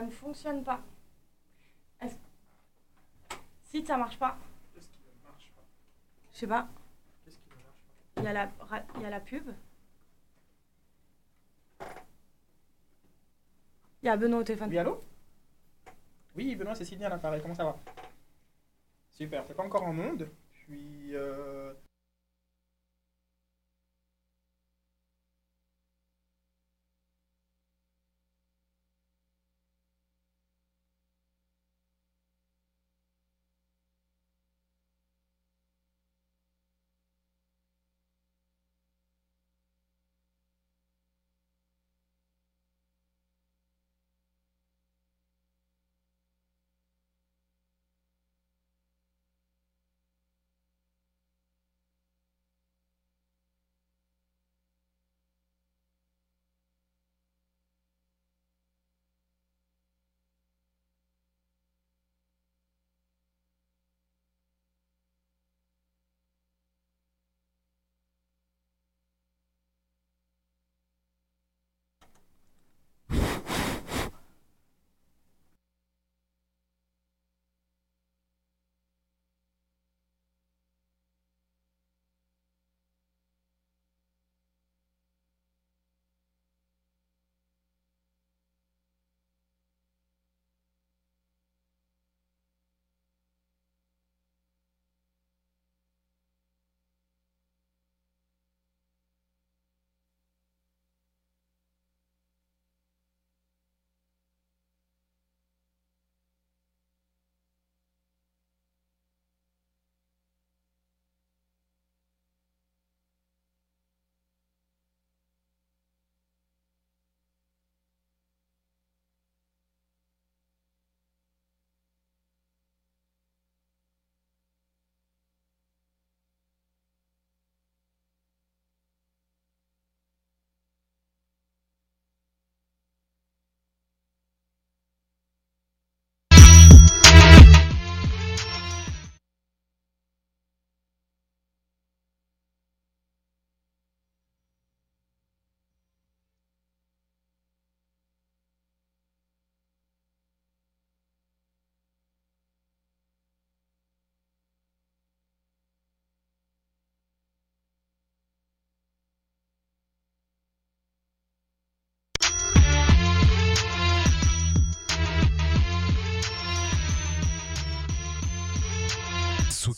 Ça ne fonctionne pas. Est-ce- Si ça marche pas, Qu'est-ce qui ne marche pas? je sais pas, Qu'est-ce qui ne marche pas? Il y, a la ra- il y a la pub. Il y a Benoît au téléphone. Oui, allô? Oui, Benoît, c'est Sydney à l'appareil, comment ça va? Super, t'es pas encore en onde. Puis, euh...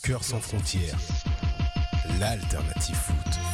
Soccer sans frontières, l'alternative foot.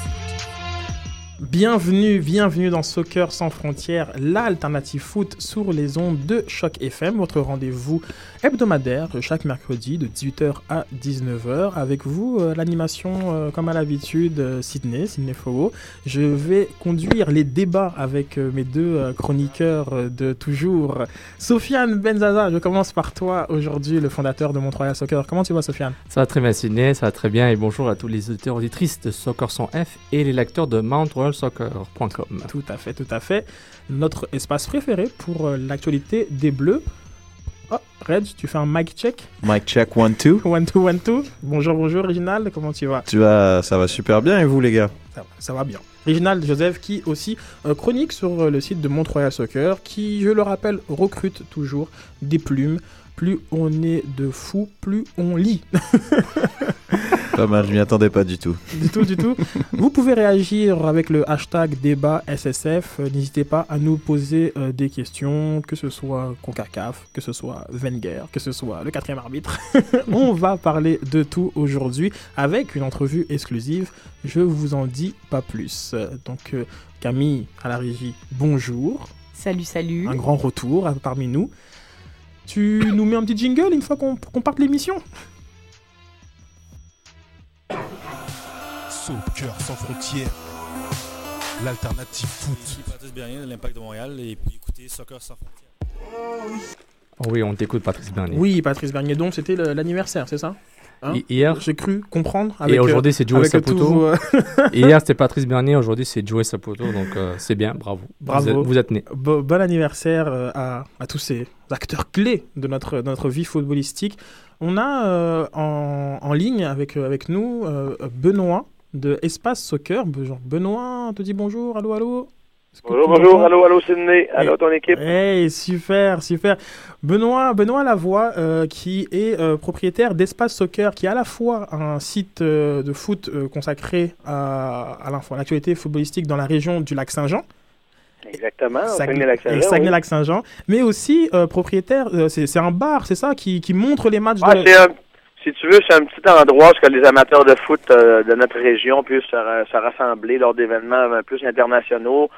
Bienvenue, bienvenue dans Soccer sans frontières, l'alternative foot sur les ondes de Choc FM, votre rendez-vous hebdomadaire chaque mercredi de 18h à 19h. Avec vous, euh, l'animation euh, comme à l'habitude, euh, Sydney, Sydney Fogo. Je vais conduire les débats avec mes deux chroniqueurs de toujours. Sofiane Benzaza, je commence par toi aujourd'hui, le fondateur de Montréal Soccer. Comment tu vas, Sofiane? Ça va très bien, Sydney, ça va très bien. Et bonjour à tous les auditeurs auditrices de Soccer sans F et les lecteurs de MountRoyalSoccer.com. Tout à fait, tout à fait. Notre espace préféré pour euh, l'actualité des Bleus. Oh, Reg, tu fais un mic check? Mic check one two. One, two, one, two. Bonjour, bonjour, Réginald, comment tu vas? Tu vas, ça va super bien et vous les gars? Ça, va- ça va bien. Réginald Joseph, qui aussi euh, chronique sur euh, le site de Mont-Royal Soccer, qui, je le rappelle, recrute toujours des plumes. Plus on est de fous, plus on lit. Pas mal, je m'y attendais pas du tout. du tout, du tout. Vous pouvez réagir avec le hashtag débat SSF. Euh, N'hésitez pas à nous poser euh, des questions, que ce soit CONCACAF, que ce soit Wenger, que ce soit le quatrième arbitre. On va parler de tout aujourd'hui avec une entrevue exclusive. Je vous en dis pas plus. Donc, euh, Camille à la régie, bonjour. Salut, salut. Un grand retour parmi nous. Tu nous mets un petit jingle une fois qu'on qu'on parte l'émission? Soccer sans frontières, l'alternative Ici foot. Patrice Bernier de l'Impact de Montréal et puis écoutez Soccer sans frontières. Oh oui, on t'écoute, Patrice Bernier. Oui, Patrice Bernier, donc c'était le- l'anniversaire, c'est ça? Hein? Hi- Hier, J'ai cru comprendre. Avec, et aujourd'hui, c'est euh, Joey Saputo. euh, Hier, c'était Patrice Bernier, aujourd'hui, c'est Joey Saputo. Donc, euh, c'est bien, bravo. Bravo. Vous êtes, vous êtes nés. bo- bon anniversaire à, à tous ces acteurs clés de notre, de notre vie footballistique. On a euh, en, en ligne avec, euh, avec nous euh, Benoît de Espace Soccer. Benoît, on te dit bonjour, allô, allô? Bonjour, bonjour, allô, allô Sydney, allô ton équipe? Hey, super, super. Benoît, Benoît Lavoie, euh, qui est euh, propriétaire d'Espace Soccer, qui est à la fois un site euh, de foot consacré à, à l'actualité footballistique dans la région du lac Saint-Jean, Exactement, Saguenay- Saguenay-Lac-Saint-Jean. mais aussi euh, propriétaire, euh, c'est un bar, c'est ça, qui, qui montre les matchs Ah, de... un- si tu veux, c'est un petit endroit où les amateurs de foot euh, de notre région puissent se, ra- se rassembler lors d'événements plus internationaux.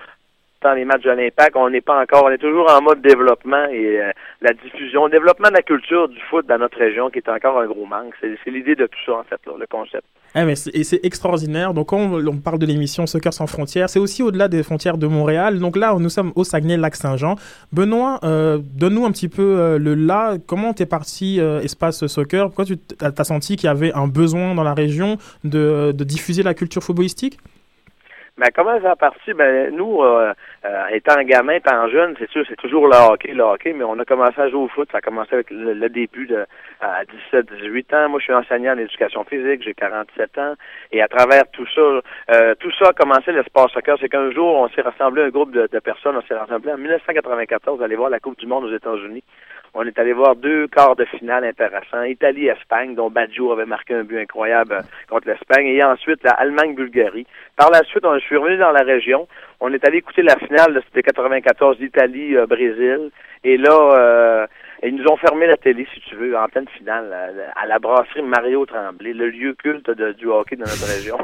Dans les matchs de l'Impact, on n'est pas encore, on est toujours en mode développement et euh, la diffusion, développement de la culture du foot dans notre région qui est encore un gros manque. C'est l'idée de tout ça, en fait, le concept. Eh, mais et c'est extraordinaire. Donc, quand on, on parle de l'émission Soccer sans frontières, c'est aussi au-delà des frontières de Montréal. Donc là, nous sommes au Saguenay-Lac-Saint-Jean. Benoît, euh, donne-nous un petit peu euh, le là. Comment t'es parti Espace Soccer? Pourquoi tu as, senti qu'il y avait un besoin dans la région de, de diffuser la culture footballistique? Ben, comment ça a parti? Ben, nous, euh, euh, étant gamin, étant jeune, c'est sûr, c'est toujours le hockey, le hockey, mais on a commencé à jouer au foot. Ça a commencé avec le, le début de, à 17, 18 ans. Moi, je suis enseignant en éducation physique, j'ai 47 ans. Et à travers tout ça, euh, tout ça a commencé l'espace soccer. C'est qu'un jour, on s'est rassemblé, un groupe de, de personnes, on s'est rassemblé en 1994, aller voir la Coupe du Monde aux États-Unis. On est allé voir deux quarts de finale intéressants. Italie-Espagne, dont Baggio avait marqué un but incroyable euh, contre l'Espagne. Et ensuite, la Allemagne-Bulgarie. Par la suite, on suis revenu dans la région. On est allé écouter la finale, c'était 94 Italie-Brésil. Et là, euh, ils nous ont fermé la télé, si tu veux, en pleine finale, à, la brasserie Mario Tremblay, le lieu culte de- du hockey de notre région.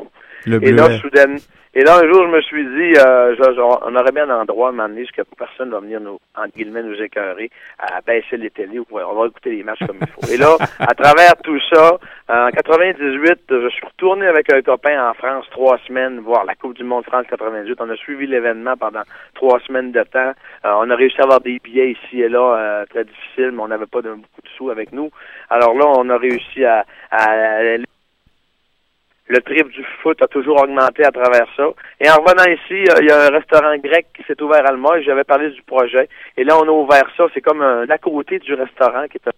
Le Et là, soudain, et là, un jour, je me suis dit, euh, je- je- on aurait bien un endroit à parce que personne va venir nous, entre guillemets, nous écœurer, à baisser les télés, ou on va écouter les matchs comme il faut. Et là, à travers tout ça, en 98, je suis retourné avec un copain en France trois semaines voir la Coupe du Monde France 98. On a suivi l'événement pendant trois semaines de temps. Euh, on a réussi à avoir des billets ici et là, euh, très difficile, mais on n'avait pas de, beaucoup de sous avec nous. Alors là, on a réussi à, à le trip du foot a toujours augmenté à travers ça. Et en revenant ici, euh, il y a un restaurant grec qui s'est ouvert à Alma et j'avais parlé du projet. Et là, on a ouvert ça. C'est comme un à côté du restaurant qui est un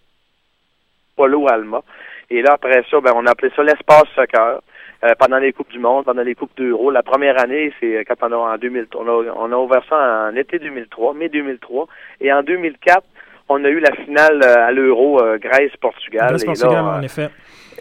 Polo Alma. Et là, après ça, ben, on a appelé ça l'espace soccer. Euh, pendant les Coupes du Monde, pendant les Coupes d'Euro. La première année, c'est quand on a en 2003. On on a ouvert ça en été 2003, mai 2003. Et en 2004, on a eu la finale euh, à l'Euro euh, Grèce-Portugal. Grèce, Et Portugal, là, en effet.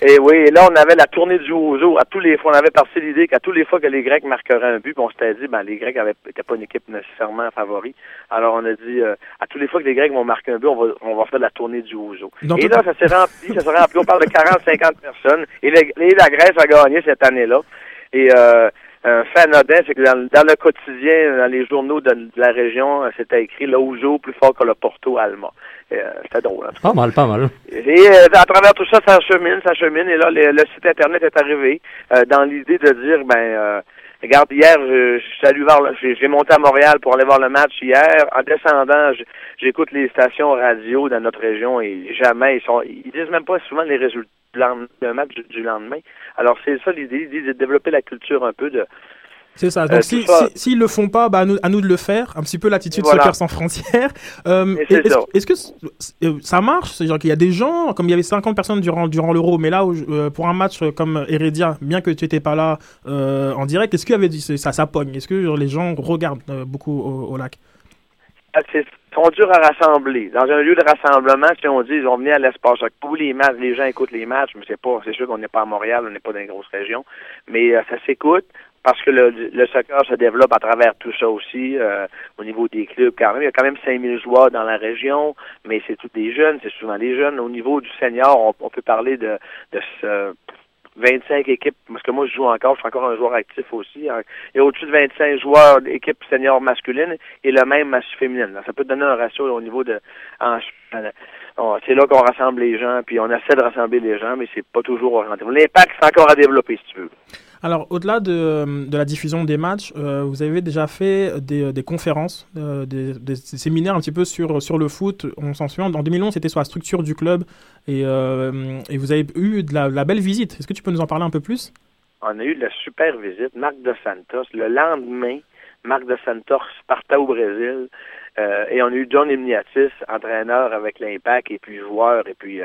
et oui, et là, on avait la tournée du Ozo. À tous les fois, on avait parti l'idée qu'à tous les fois que les Grecs marqueraient un but, on s'était dit, ben, les Grecs avaient, étaient pas une équipe nécessairement favori. Alors, on a dit, euh, à tous les fois que les Grecs vont marquer un but, on va, on va faire la tournée du Ozo. Dans et tout- là, ça s'est rempli, ça s'est rempli. On parle de 40, 50 personnes. Et, le- et la Grèce a gagné cette année-là. Et, euh, un fait anodin, c'est que dans, dans le quotidien, dans les journaux de, de la région, euh, c'était écrit L'Ozo plus fort que le Porto Alma. Euh, c'était drôle, hein. Pas mal, pas mal. Et euh, à travers tout ça, ça chemine, ça chemine. Et là, le, le site Internet est arrivé euh, dans l'idée de dire, ben, euh, regarde, hier, je, je suis voir, le- j'ai monté à Montréal pour aller voir le match hier. En descendant, j'écoute les stations radio dans notre région et jamais, ils sont, ils disent même pas souvent les résultats d'un match du, lendemain. Alors, c'est ça l'idée, l'idée de développer la culture un peu de, C'est ça. Euh, Donc, tout si, s'ils le font pas, bah, à, nous, à nous de le faire. Un petit peu l'attitude Voilà. Soccer sans frontières. Euh, est-ce, que euh, ça marche? C'est-à-dire qu'il y a des gens, comme il y avait 50 personnes durant, durant l'Euro, mais là, euh, pour un match comme Heredia, bien que tu n'étais pas là en direct, est-ce qu'il y avait ça, ça pogne? Est-ce que genre, les gens regardent beaucoup au, au lac? C'est sont durs à rassembler. Dans un lieu de rassemblement, si on dit ils vont venir à l'espace, tous les matchs, les gens écoutent les matchs, mais c'est pas, c'est sûr qu'on n'est pas à Montréal, on n'est pas dans une grosse région, mais euh, ça s'écoute parce que le, le soccer se développe à travers tout ça aussi, euh, au niveau des clubs quand. Il y a quand même 5000 joueurs dans la région, mais c'est tous des jeunes, c'est souvent des jeunes. Au niveau du senior, on, on peut parler de, de ce 25 équipes, parce que moi je joue encore, je suis encore un joueur actif aussi. hein. Il y a au-dessus de 25 joueurs d'équipes seniors masculines et le même féminine. Ça peut donner un ratio là, au niveau de... en- c'est là qu'on rassemble les gens, puis on essaie de rassembler les gens, mais c'est pas toujours rendez-vous. L'impact, c'est encore à développer, si tu veux. Alors, au-delà de, de la diffusion des matchs, euh, vous avez déjà fait des, conférences, euh, des, des- des séminaires un petit peu sur, sur le foot. On s'en souvient, en 2011, c'était sur la structure du club et, euh, et vous avez eu de la, belle visite. Est-ce que tu peux nous en parler un peu plus? On a eu de la super visite. Marc de Santos, le lendemain, Marc de Santos partait au Brésil. euh, et on a eu John Imniatis, entraîneur avec l'Impact, et puis joueur, et puis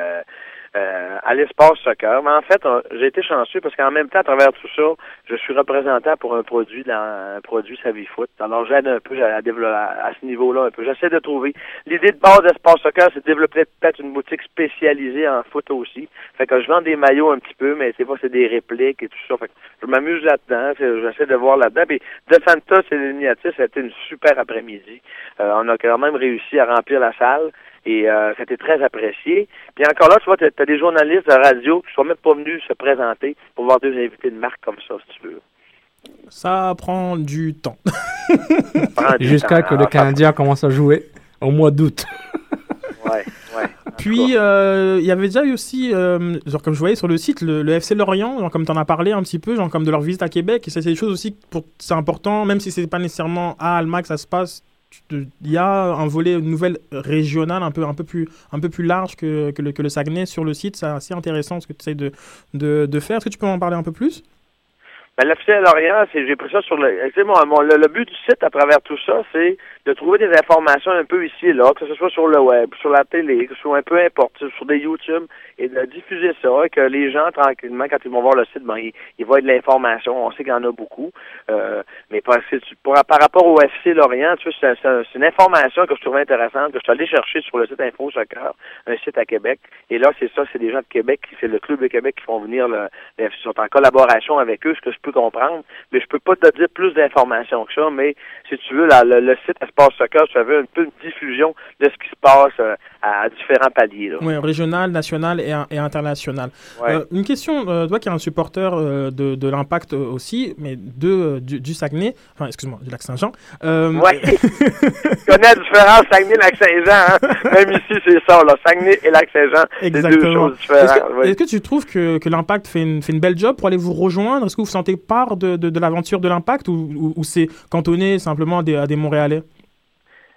euh, à l'espace soccer. Mais en fait, j'ai été chanceux parce qu'en même temps, à travers tout ça, je suis représentant pour un produit dans un produit Savifoot. Alors j'aide un peu à, développer à, ce niveau-là un peu. J'essaie de trouver. L'idée de base d'espace soccer, c'est de développer peut-être une boutique spécialisée en foot aussi. Fait que je vends des maillots un petit peu, mais c'est pas c'est des répliques et tout ça. Fait que je m'amuse là-dedans. J'essaie de voir là-dedans. Puis de Santa, c'est l'initiative, ça a été une super après-midi. Euh, on a quand même réussi à remplir la salle et euh, c'était très apprécié. Puis encore là, tu vois, tu as, des journalistes de radio qui sont même pas venus se présenter pour voir deux invités de marque comme ça, si tu veux. Ça prend du temps. Jusqu'à que le Canadien commence à jouer au mois d'août. Ouais, ouais. Puis, euh, il y avait déjà eu aussi, euh, genre comme je voyais sur le site, le, le FC Lorient, genre comme tu en as parlé un petit peu, genre comme de leur visite à Québec. Et ça, c'est des choses aussi, pour, c'est important, même si c'est pas nécessairement à Alma que ça se passe. Il y a un volet nouvelle régionale un peu, un peu, plus, un peu plus large que, que, le, que Saguenay sur le site. C'est assez intéressant ce que tu essayes de, de, de faire. Est-ce que tu peux en parler un peu plus? Ben, l'officiel Lorient, c'est, j'ai pris ça sur le, mon- mon- le, le but du site à travers tout ça, c'est de trouver des informations un peu ici et là, que ce soit sur le web, sur la télé, que ce soit un peu importe, sur des YouTube, et de diffuser ça, que les gens, tranquillement, quand ils vont voir le site, ben, ils, ils voient de l'information. On sait qu'il y en a beaucoup. Euh, mais pour- par rapport au FC Lorient, tu sais, c'est, une information que je trouvais intéressante, que je suis allé chercher sur le site Info Soccer, un site à Québec. Et là, c'est ça, c'est des gens de Québec, c'est le club de Québec qui font venir le, ils sont en collaboration avec eux, ce que je peux comprendre. Mais je peux pas te dire plus d'informations que ça, mais si tu veux, la- le site Espace Soccer, tu avais un peu une diffusion de ce qui se passe euh, à, différents paliers. Là. Oui, régional, national et, et international. Ouais. Euh, une question, euh, toi qui es un supporter de, de l'impact aussi, mais de, du, du Saguenay, enfin excuse-moi, du lac Saint-Jean. Euh, Ouais. tu connais la différence Saguenay-Lac-Saint-Jean, hein? Même ici, c'est ça, là. Saguenay et Lac-Saint-Jean, c'est deux Exactement. choses Est-ce différentes. que, est-ce que tu trouves que, que l'impact fait une, fait une belle job pour aller vous rejoindre? Est-ce que vous sentez part de, l'aventure de l'impact ou, ou, ou c'est cantonné simplement à des, à des Montréalais?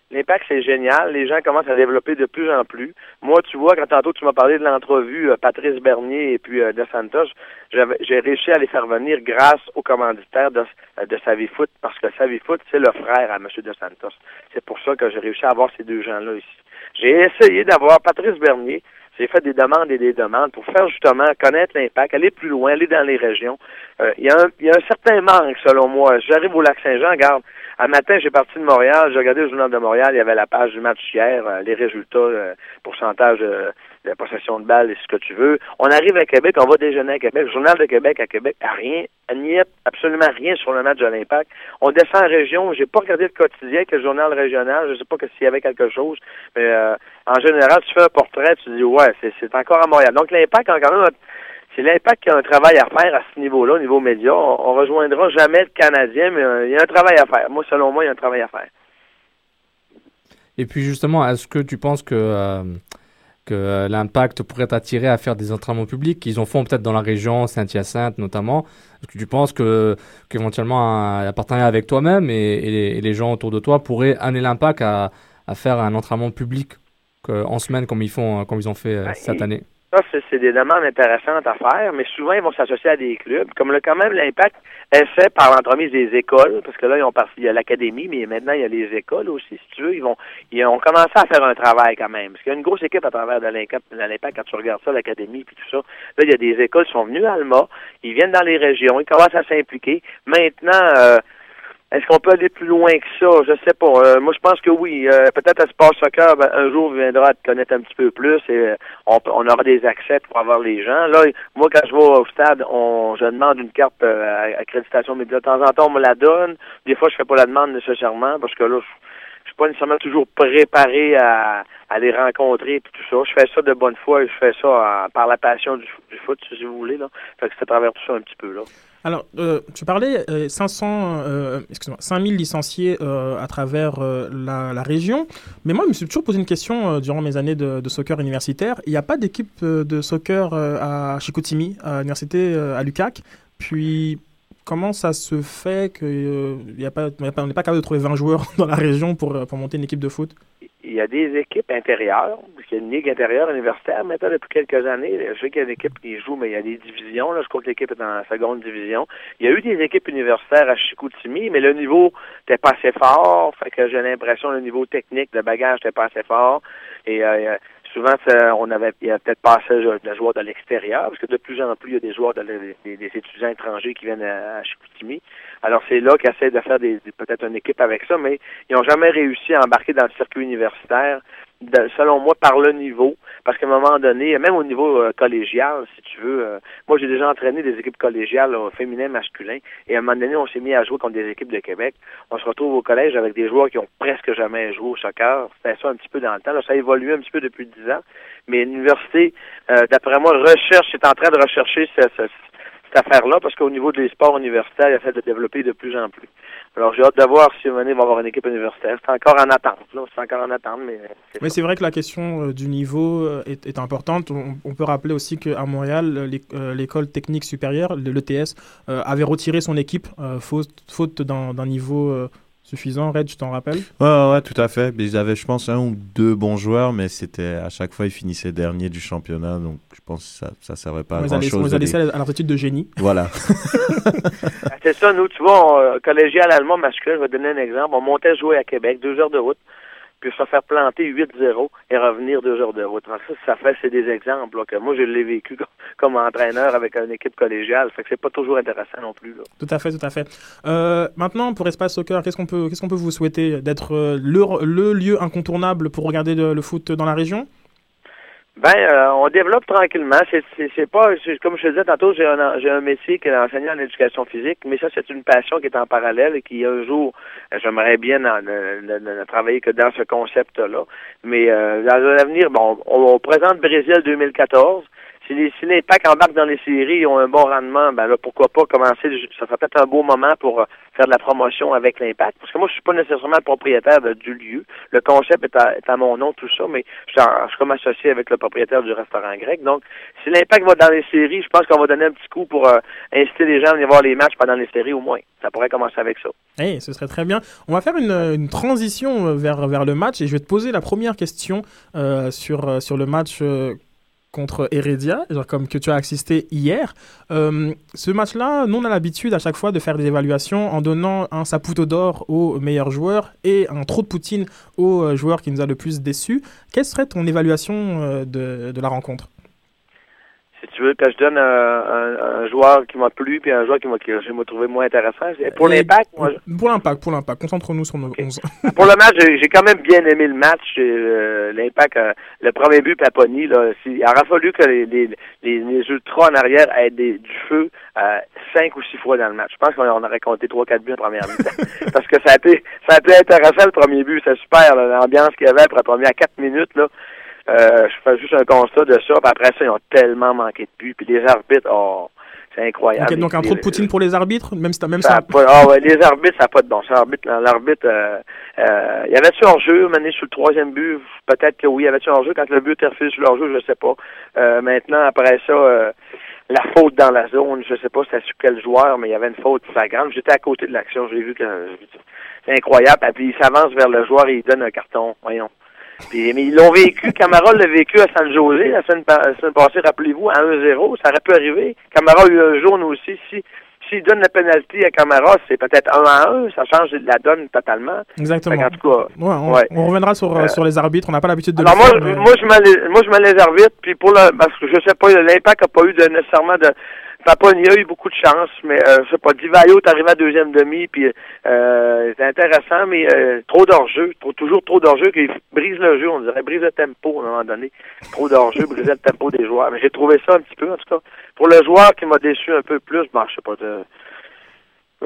L'impact, c'est génial. Les gens commencent à développer de plus en plus. Moi, tu vois, quand tantôt tu m'as parlé de l'entrevue euh, Patrice Bernier et puis euh, De Santos, j'ai réussi à les faire venir grâce au commanditaire de, euh, de Savifoot, parce que Savifoot, c'est le frère à M. De Santos. C'est pour ça que j'ai réussi à avoir ces deux gens-là ici. J'ai essayé d'avoir Patrice Bernier. J'ai fait des demandes et des demandes pour faire justement connaître l'impact, aller plus loin, aller dans les régions. Euh, Il y, y a un certain manque, selon moi. J'arrive au lac Saint-Jean, regarde, un matin, j'ai parti de Montréal, j'ai regardé le journal de Montréal, il y avait la page du match hier, euh, les résultats, euh, pourcentage euh, de possession de balles et ce que tu veux. On arrive à Québec, on va déjeuner à Québec. Le journal de Québec à Québec, a rien, n'y a absolument rien sur le match de l'Impact. On descend en région, j'ai pas regardé le quotidien que le journal régional, je sais pas que s'il y avait quelque chose, mais euh, en général, tu fais un portrait, tu dis ouais, c'est, encore à Montréal. Donc l'Impact a quand même c'est l'impact qui a un travail à faire à ce niveau-là, au niveau média. On, on rejoindra jamais le Canadien, mais euh, il y a un travail à faire. Moi, selon moi, il y a un travail à faire. Et puis justement, est-ce que tu penses que, euh, que euh, l'impact pourrait t'attirer à faire des entraînements publics qu'ils en font peut-être dans la région, Saint-Hyacinthe notamment? Est-ce que tu penses que qu'éventuellement un, partenariat avec toi-même et, et les, et les gens autour de toi pourraient amener l'impact à, à faire un entraînement public que- en semaine comme ils font, comme ils ont fait euh, cette et- année? Ça, c'est, des demandes intéressantes à faire, mais souvent, ils vont s'associer à des clubs. Comme le, quand même, l'impact est fait par l'entremise des écoles, parce que là, ils ont parti, il y a l'académie, mais maintenant, il y a les écoles aussi, si tu veux. Ils vont, ils ont commencé à faire un travail quand même. Parce qu'il y a une grosse équipe à travers de l'impact quand tu regardes ça, l'académie, puis tout ça. Là, il y a des écoles qui sont venues à Alma, ils viennent dans les régions, ils commencent à s'impliquer. Maintenant, euh, est-ce qu'on peut aller plus loin que ça? Je sais pas. Euh, moi, je pense que oui. Euh, peut-être Espace Soccer, ben, un jour, viendra te connaître un petit peu plus et euh, on, on aura des accès pour avoir les gens. Là, moi, quand je vais au stade, on, je demande une carte euh, à- accréditation média. De temps en temps, on me la donne. Des fois, je fais pas la demande nécessairement parce que là, je suis pas nécessairement toujours préparé à, à les rencontrer et tout ça. Je fais ça de bonne foi et je fais ça en- par la passion du, foot, si vous voulez. Là. Fait que c'est à travers tout ça un petit peu. là. Alors, euh, tu parlais euh, 500, euh, excuse-moi, 5000 licenciés euh, à travers euh, la, région. Mais moi, je me suis toujours posé une question euh, durant mes années de, soccer universitaire. Il n'y a pas d'équipe euh, de soccer euh, à Chicoutimi, à l'université euh, à Lucac. Puis, comment ça se fait qu'on on n'est pas capable de trouver 20 joueurs dans la région pour, euh, pour monter une équipe de foot? Il y a des équipes intérieures, parce y a une ligue intérieure universitaire maintenant depuis quelques années. Je sais qu'il y a une équipe qui joue, mais il y a des divisions. Là, je crois que l'équipe est dans la seconde division. Il y a eu des équipes universitaires à Chicoutimi, mais le niveau n'était pas assez fort. Fait que j'ai l'impression que le niveau technique de bagage n'était pas assez fort. Et euh, Souvent, ça- on avait il y a peut-être pas assez de joueurs de l'extérieur, parce que de plus en plus, il y a des joueurs, de, des, étudiants étrangers qui viennent à, à Chicoutimi. Alors, c'est là qu'ils essaient de faire des- peut-être une équipe avec ça, mais ils n'ont jamais réussi à embarquer dans le circuit universitaire, de- selon moi, par le niveau. Parce qu'à un moment donné, même au niveau euh, collégial, si tu veux, euh, moi, j'ai déjà entraîné des équipes collégiales, là, féminines, masculins, et à un moment donné, on s'est mis à jouer contre des équipes de Québec. On se retrouve au collège avec des joueurs qui ont presque jamais joué au soccer. C'était ça un petit peu dans le temps. Là, ça a évolué un petit peu depuis 10 ans. Mais l'université, euh, d'après moi, recherche, est en train de rechercher ce- ce- affaire-là, parce qu'au niveau des sports universitaires, il essaie de développer de plus en plus. Alors, j'ai hâte de voir si il va avoir une équipe universitaire. C'est encore en attente, là. C'est encore en attente, mais... Mais c'est vrai que la question euh, du niveau euh, est, est importante. On, on peut rappeler aussi qu'à Montréal, euh, l'é- l'école technique supérieure, le- l'ETS, avait retiré son équipe faute, faute d'un niveau suffisant. Red, je t'en rappelle Ouais, ouais, ouais, tout à fait. Mais Ils avaient, je pense, un ou deux bons joueurs, mais c'était à chaque fois, ils finissaient dernier du championnat. Donc, je pense que ça, ça servait pas On à les a grand laissés- on chose. les a laissés à études de génie. Voilà. Ah, C'est ça, nous, tu vois, on, euh, collégial allemand masculin, je vais donner un exemple. On montait jouer à Québec, deux heures de route, puis se faire planter 8-0 et revenir deux heures de route. Alors ça, ça fait, c'est des exemples moi, je l'ai vécu comme, entraîneur avec une équipe collégiale. Fait que c'est pas toujours intéressant non plus. Tout à fait, tout à fait. Euh, maintenant, pour Espace Soccer, qu'est-ce qu'on peut, peut vous souhaiter D'être euh, le, le lieu incontournable pour regarder le foot dans la région? Ben, euh, on développe tranquillement. C'est, c'est, pas, comme je te disais tantôt, j'ai un, j'ai un métier qui est enseignant en éducation physique, mais ça, c'est une passion qui est en parallèle et qui, un jour, j'aimerais bien travailler que dans ce concept-là. Mais euh, dans l'avenir, bon, on, on présente Brésil 2014. Si les si l'Impact embarque dans les séries et ont un bon rendement, ben là, pourquoi pas commencer, ça serait peut-être un beau moment pour euh, faire de la promotion avec l'Impact. Parce que moi, je suis pas nécessairement le propriétaire du lieu. Le concept est à, mon nom, tout ça, mais je suis, comme associé avec le propriétaire du restaurant grec. Donc, si l'Impact va dans les séries, je pense qu'on va donner un petit coup pour euh, inciter les gens à venir voir les matchs pendant les séries au moins. Ça pourrait commencer avec ça. Eh, ce serait très bien. On va faire une, transition euh, vers, le match et je vais te poser la première question sur, le match contre Heredia, genre comme que tu as assisté hier. Euh, ce match-là, nous on a l'habitude à chaque fois de faire des évaluations en donnant un saputo d'or au meilleur joueur et un trop de poutine au euh, joueur qui nous a le plus déçu. Quelle serait ton évaluation euh, de, de la rencontre? Si tu veux que je donne un, un- un joueur qui m'a plu puis un joueur qui m'a que trouvé moins intéressant. Pour l'Impact, moi, je- Pour l'impact, pour l'impact. Concentre-nous sur nos Ok. 11. Pour le match, j'ai quand même bien aimé le match. Euh, L'impact, euh, le premier but, Paponi, là, il aurait fallu que les, les, les, les ultras en arrière aient des, du feu euh, cinq ou six fois dans le match. Je pense qu'on on aurait compté trois, quatre buts en première mi-temps. Parce que ça a été ça a été intéressant le premier but. C'est super, l'ambiance qu'il y avait après la première quatre minutes. Là. Euh, je fais juste un constat de ça. Puis après ça, ils ont tellement manqué de buts. Puis les arbitres, oh, c'est incroyable. Ok, donc un Les- trop de poutine pour les arbitres, même si t'as même ça pas, ah ouais, les arbitres, ça n'a pas de bon. sens. L'arbitre, euh, euh, y avait-tu hors-jeu, mené sur le troisième but? Peut-être que oui, il y avait-tu hors-jeu quand le but était refusé sur l'hors-jeu, je sais pas. Euh, maintenant, après ça, euh, la faute dans la zone, je sais pas c'était sur quel joueur, mais il y avait une faute flagrante. J'étais à côté de l'action, j'ai vu que c'est incroyable. Et puis il s'avance vers le joueur et il donne un carton. Voyons. Puis, mais ils l'ont vécu. Camara l'a vécu à San José la semaine, pa- la semaine passée, rappelez-vous, à 1-0. Ça aurait pu arriver. Camara a eu un jaune aussi. Si s'il donne la pénalité à Camara, c'est peut-être 1 à 1. Ça change la donne totalement. Exactement. qu'en tout cas, Ouais, on, Ouais. on reviendra sur, euh, Euh, sur les arbitres. On n'a pas l'habitude de alors le moi, faire, je- mais- moi, je mets les, moi, je mets les arbitres, puis pour le, parce que je sais pas, l'impact a pas eu de, nécessairement de, Paponi a eu beaucoup de chance, mais, euh, je sais pas, Divayo est à deuxième demi, puis, euh, c'est intéressant, mais, euh, trop d'enjeux, trop, toujours trop d'enjeux qui brise le jeu, on dirait, brise le tempo, à un moment donné. Trop d'enjeux, briser le tempo des joueurs. Mais j'ai trouvé ça un petit peu, en tout cas. Pour le joueur qui m'a déçu un peu plus, bon, je sais pas, le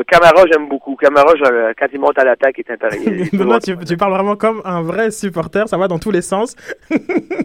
Camara, j'aime beaucoup. Camara, je- quand il monte à l'attaque, il est Benoît, toujours- tu, tu parles vraiment comme un vrai supporter, ça va dans tous les sens.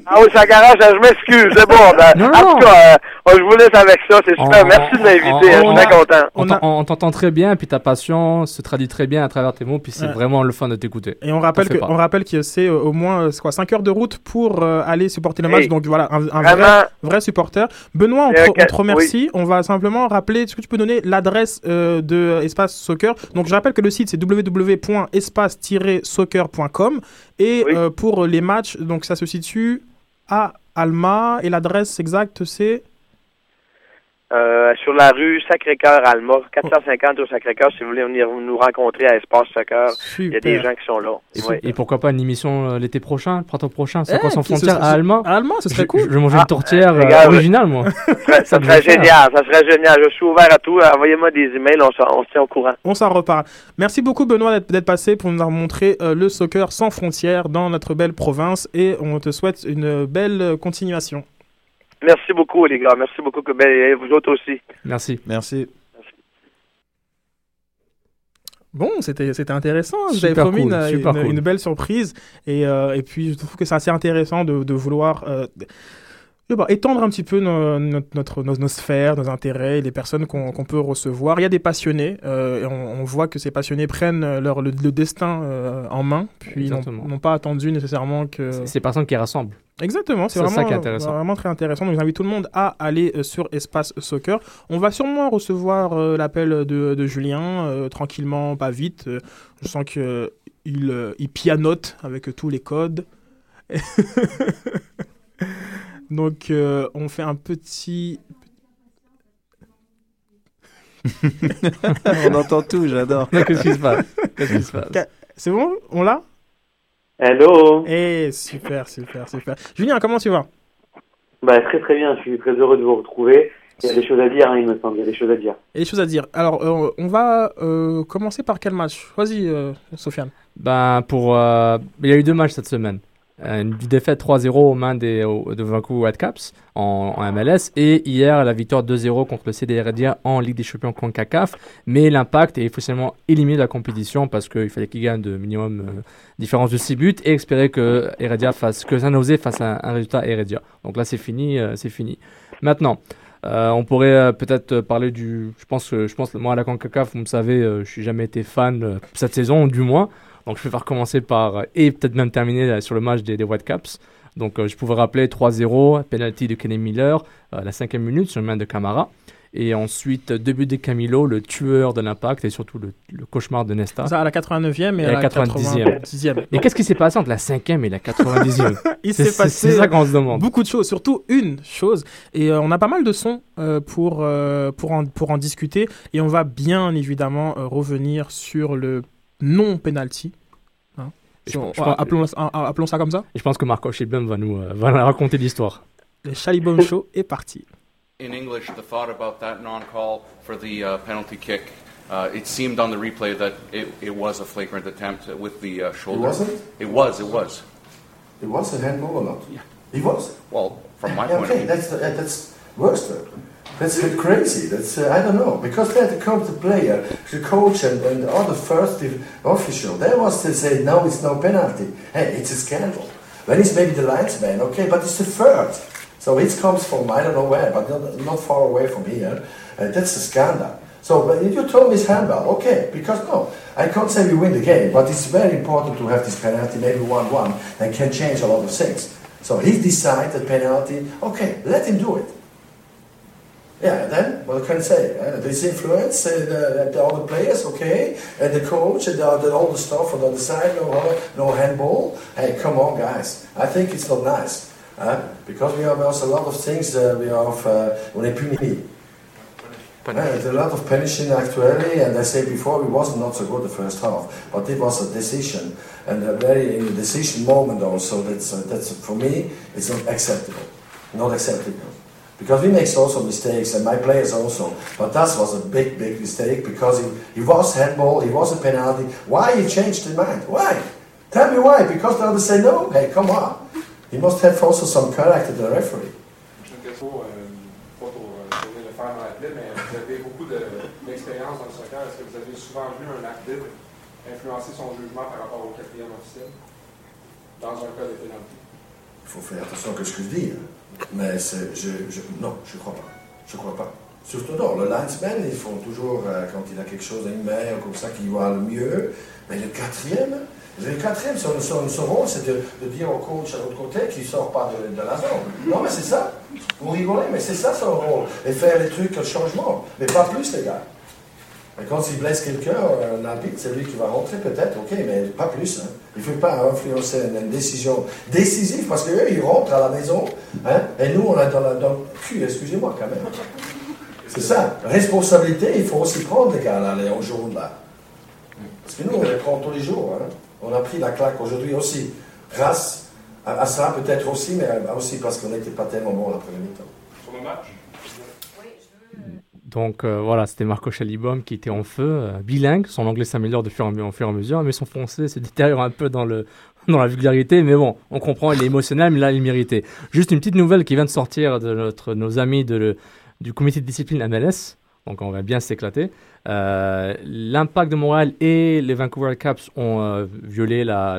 Ah oui, ça garage, je m'excuse, c'est bon. Ben, Non, en non. tout cas, euh, je vous laisse avec ça, c'est super. On- Merci de m'inviter, on- je suis très content. On t'entend très bien, puis ta passion se traduit très bien à travers tes mots, puis c'est Ouais. vraiment le fun de t'écouter. Et on rappelle que, on rappelle que c'est euh, au moins euh, quoi, 5 heures de route pour euh, aller supporter le match. Hey. Donc voilà, un, un vrai, vrai supporter. Benoît, on, Euh, te- on quel- te remercie. On va simplement rappeler, est-ce que tu peux donner l'adresse euh, de Espace Soccer. Donc je rappelle que le site c'est www.espace-soccer.com et Oui. euh, pour les matchs, donc ça se situe à Alma. Et l'adresse exacte c'est Euh, sur la rue Sacré-Cœur Alma, 450 au Sacré-Cœur, si vous voulez venir nous rencontrer à Espace Soccer, il y a des gens qui sont là. Et, Ouais. et pourquoi pas une émission euh, l'été prochain, le printemps prochain, c'est Eh, quoi sans qui- ce frontières à Alma À Allemand, ce serait je, cool. je vais manger Ah, une tourtière euh, euh, originale, moi. Ça, serait génial, ça serait génial. Je suis ouvert à tout. Envoyez-moi des emails, on, on se tient au courant. On s'en reparle. Merci beaucoup Benoît d'être- passé pour nous avoir montré euh, le soccer sans frontières dans notre belle province et on te souhaite une belle continuation. Merci beaucoup, les gars. Merci beaucoup, ben, et vous autres aussi. Merci. Merci. Bon, c'était c'était intéressant. Vous avez Super promis cool, une- cool. une belle surprise. Et, euh, et puis, je trouve que c'est assez intéressant de, de vouloir euh, eh ben, étendre un petit peu nos, notre, notre- nos, nos sphères, nos intérêts, les personnes qu'on peut recevoir. Il y a des passionnés. euh, et on, on voit que ces passionnés prennent euh, leur, le, le destin euh, en main. Puis, n'ont pas attendu nécessairement que... C'est ces personnes qui rassemblent. Exactement, c'est C'est ça vraiment, qui est intéressant. vraiment très intéressant. Donc j'invite tout le monde à aller sur Espace Soccer. On va sûrement recevoir euh, l'appel de, de Julien, tranquillement, pas vite. Je sens qu'il il, il pianote avec tous les codes. Donc euh, on fait un petit... On entend tout, j'adore. Qu'est-ce qui se passe? Qu'est-ce qui se passe? C'est bon? On l'a? Hello Eh, super, super, super. Julien, comment tu vas? Bah, Très très bien, je suis très heureux de vous retrouver. Il y a des choses à dire, hein, il me semble, il y a des choses à dire. Il y a des choses à dire. Alors, euh, on va euh, commencer par quel match? Vas-y, euh, Sofiane. Ben, pour, euh, il y a eu deux matchs cette semaine. Euh, Une défaite 3-0 aux mains de Vancouver Whitecaps en, MLS et hier la victoire 2-0 contre le CD Heredia en Ligue des Champions CONCACAF. Mais l'impact est officiellement éliminé de la compétition parce qu'il fallait qu'il gagne de minimum euh, différence de 6 buts et espérer que Heredia fasse, que San Jose fasse un, un résultat Heredia. Donc là c'est fini, euh, c'est fini. Maintenant, euh, on pourrait peut-être parler du. Je pense je pense moi à la CONCACAF, vous me savez, je suis jamais été fan cette saison, du moins. Donc je vais faire commencer par euh, et peut-être même terminer euh, sur le match des, des Whitecaps. Donc euh, je pouvais rappeler 3-0, penalty de Kenny Miller, la cinquième minute sur le main de Camara. Et ensuite, buts de Camilo, le tueur de l'impact et surtout le, le cauchemar de Nesta. Ça à la 89e et, Et à la la 90e. 90e. Et qu'est-ce qui s'est passé entre la cinquième et la 90e Il s'est passé ça qu'on se demande. beaucoup de choses, surtout une chose. Et euh, on a pas mal de sons euh, pour, euh, pour, en, pour en discuter. Et on va bien évidemment revenir sur le non-penalty. Hein. Je Si on- pense- je pense- appelons, appelons ça comme ça. Et je pense que Marco Schilblum va nous euh, va nous raconter l'histoire. Le Chalibom Show est parti. In English, the thought about that non-call for the uh, penalty kick, uh, it seemed on the replay that it, it was a flagrant attempt with the uh, shoulder. wasn't? It was. It was. It was a handball or not? It was? Well, from my Yeah, point okay, of view. that's uh, that's worse. though. That's crazy. That's uh, I don't know because then comes the player, the coach, and, and the other first official. They was to say no, it's no penalty. Hey, it's a scandal. When it's maybe the linesman, okay, but it's the third. So it comes from I don't know where, but not, not far away from here. Uh, that's a scandal. So but if you told me it's handball, okay, because no, I can't say we win the game, but it's very important to have this penalty, maybe 1-1, and can change a lot of things. So he decided penalty, okay, let him do it. Yeah, then what can I say? Uh, this influence, uh, the, the other players, okay, and the coach, and the, the, all the stuff on the other side, no, no handball. Hey, come on, guys. I think it's not nice. Uh, because we have also a lot of things uh, we have uh, on a puni. Uh, there's a lot of punishing actually, and I said before we wasn't not so good the first half, but it was a decision and a very in a decision moment also. That's uh, that's for me it's not acceptable, not acceptable, because we make also mistakes and my players also. But that was a big big mistake because he, he was handball, he was a penalty. Why he changed his mind? Why? Tell me why? Because the others say no. Hey, come on. He must have also some character, the referee. Une question, pas pour donner le fer dans la plaie, mais vous avez beaucoup de- d'expérience dans le soccer. Est-ce que vous avez souvent vu un arbitre influencer son jugement par rapport au quatrième officiel dans un cas de pénalité? Il faut faire attention à ce que je dis. hein. Mais je, non, je ne crois pas. Je crois pas. Surtout non, le linesman, ils font toujours, euh, quand il a quelque chose à une main comme ça, qu'il voit le mieux. Mais le quatrième, le quatrième, son, son, son rôle, c'est de, dire au coach à l'autre côté qu'il ne sort pas de, la zone. Non, mais c'est ça. Vous rigolez, mais c'est ça son rôle. Et faire les trucs, le changement. Mais pas plus, les gars. Et quand il blesse quelqu'un, un arbitre, c'est lui qui va rentrer peut-être, ok, mais pas plus. Hein. Il ne faut pas influencer une, décision décisive parce qu'eux, ils rentrent à la maison, hein, et nous, on a dans, la, dans le cul, excusez-moi quand même. C'est ça. Responsabilité, il faut aussi prendre les gars là, les jours là. Parce que nous, on les prend tous les jours. hein. On a pris la claque aujourd'hui aussi. Grâce à, à ça, peut-être aussi, mais aussi parce qu'on n'était pas tellement bon la première mi-temps. Sur le match? Donc euh, voilà, c'était Marco Chalibom qui était en feu, euh, bilingue. Son anglais s'améliore de fur et à mesure, mais son français se détériore un peu dans, le, dans la vulgarité. Mais bon, on comprend, il est émotionnel, mais là, il méritait. Juste une petite nouvelle qui vient de sortir de notre, nos amis du comité de discipline MLS. Donc on va bien s'éclater. Euh, L'Impact de Montréal et les Vancouver Caps ont violé la,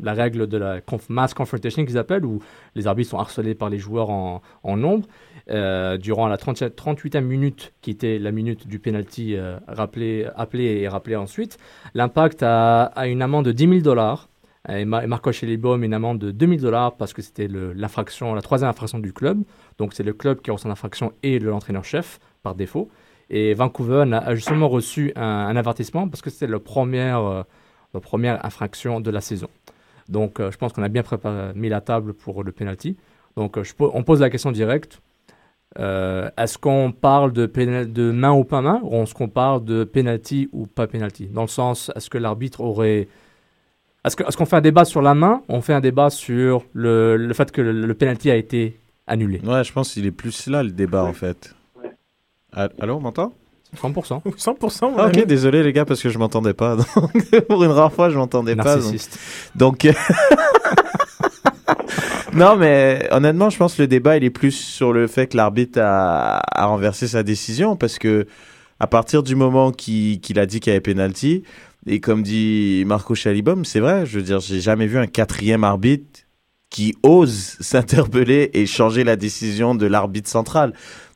la, règle de la mass confrontation qu'ils appellent, où les arbitres sont harcelés par les joueurs en nombre. Euh, durant la 37 38e minute, qui était la minute du penalty euh, rappelé, appelé et rappelé ensuite, l'Impact a, une amende de 10 000 dollars. Et Ma- et Marco Schellibaum une amende de 2 000 dollars parce que c'était l'infraction, la troisième infraction du club. Donc c'est le club qui reçu l'infraction et le- l'entraîneur-chef par défaut. Et Vancouver a justement reçu un, avertissement parce que c'était la première, euh, la première infraction de la saison. Donc euh, je pense qu'on a bien préparé, mis la table pour le penalty. Donc on pose la question directe. Euh, est-ce qu'on parle de, pénal- de main ou pas main ou est-ce qu'on parle de penalty ou pas penalty? Dans le sens, est-ce que l'arbitre aurait... Est-ce que- est-ce qu'on fait un débat sur la main ou on fait un débat sur le, le fait que le, le penalty a été annulé? Ouais, je pense qu'il est plus là le débat en fait. Ah, Allô, on m'entend? 100%. 100%, mon Ah, ok, désolé les gars parce que je m'entendais pas. Donc, pour une rare fois, je m'entendais pas. donc- Narcissiste. Donc, non, mais honnêtement, je pense que le débat il est plus sur le fait que l'arbitre a, a renversé sa décision parce que à partir du moment qu'il qu'il a dit qu'il y avait penalty et comme dit Marco Chalibom, c'est vrai. Je veux dire, j'ai jamais vu un quatrième arbitre qui ose s'interpeller et changer la décision de l'arbitre central.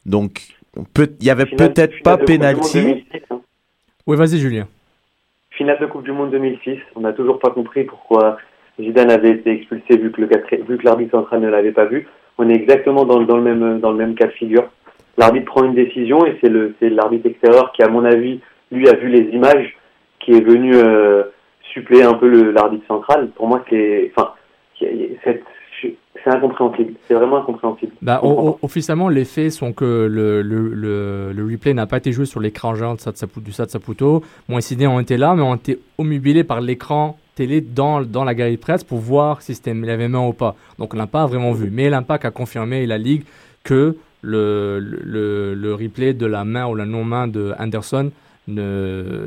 Donc, peut- il y avait Finale- peut-être pas de Coupe du Monde penalty. 2006, hein. Oui, vas-y Julien. Finale de Coupe du Monde 2006, on n'a toujours pas compris pourquoi Zidane avait été expulsé vu que le vu que l'arbitre central ne l'avait pas vu. On est exactement dans, le- dans le même dans le même cas de figure. L'arbitre prend une décision et c'est le c'est l'arbitre extérieur qui, à mon avis, lui a vu les images, qui est venu euh, suppléer un peu l'arbitre central. Pour moi, c'est enfin c'est incompréhensible. C'est vraiment incompréhensible. Bah, officiellement, les faits sont que le, le, le, le replay n'a pas été joué sur l'écran géant de du Stade Saputo. Bon, les CD ont été là, mais ont été omnubilés par l'écran télé dans, dans la galerie de presse pour voir si c'était il avait main ou pas. Donc, on n'a pas vraiment vu. Mais l'Impact a confirmé, et la Ligue, que le, le, le replay de la main ou la non-main de Anderson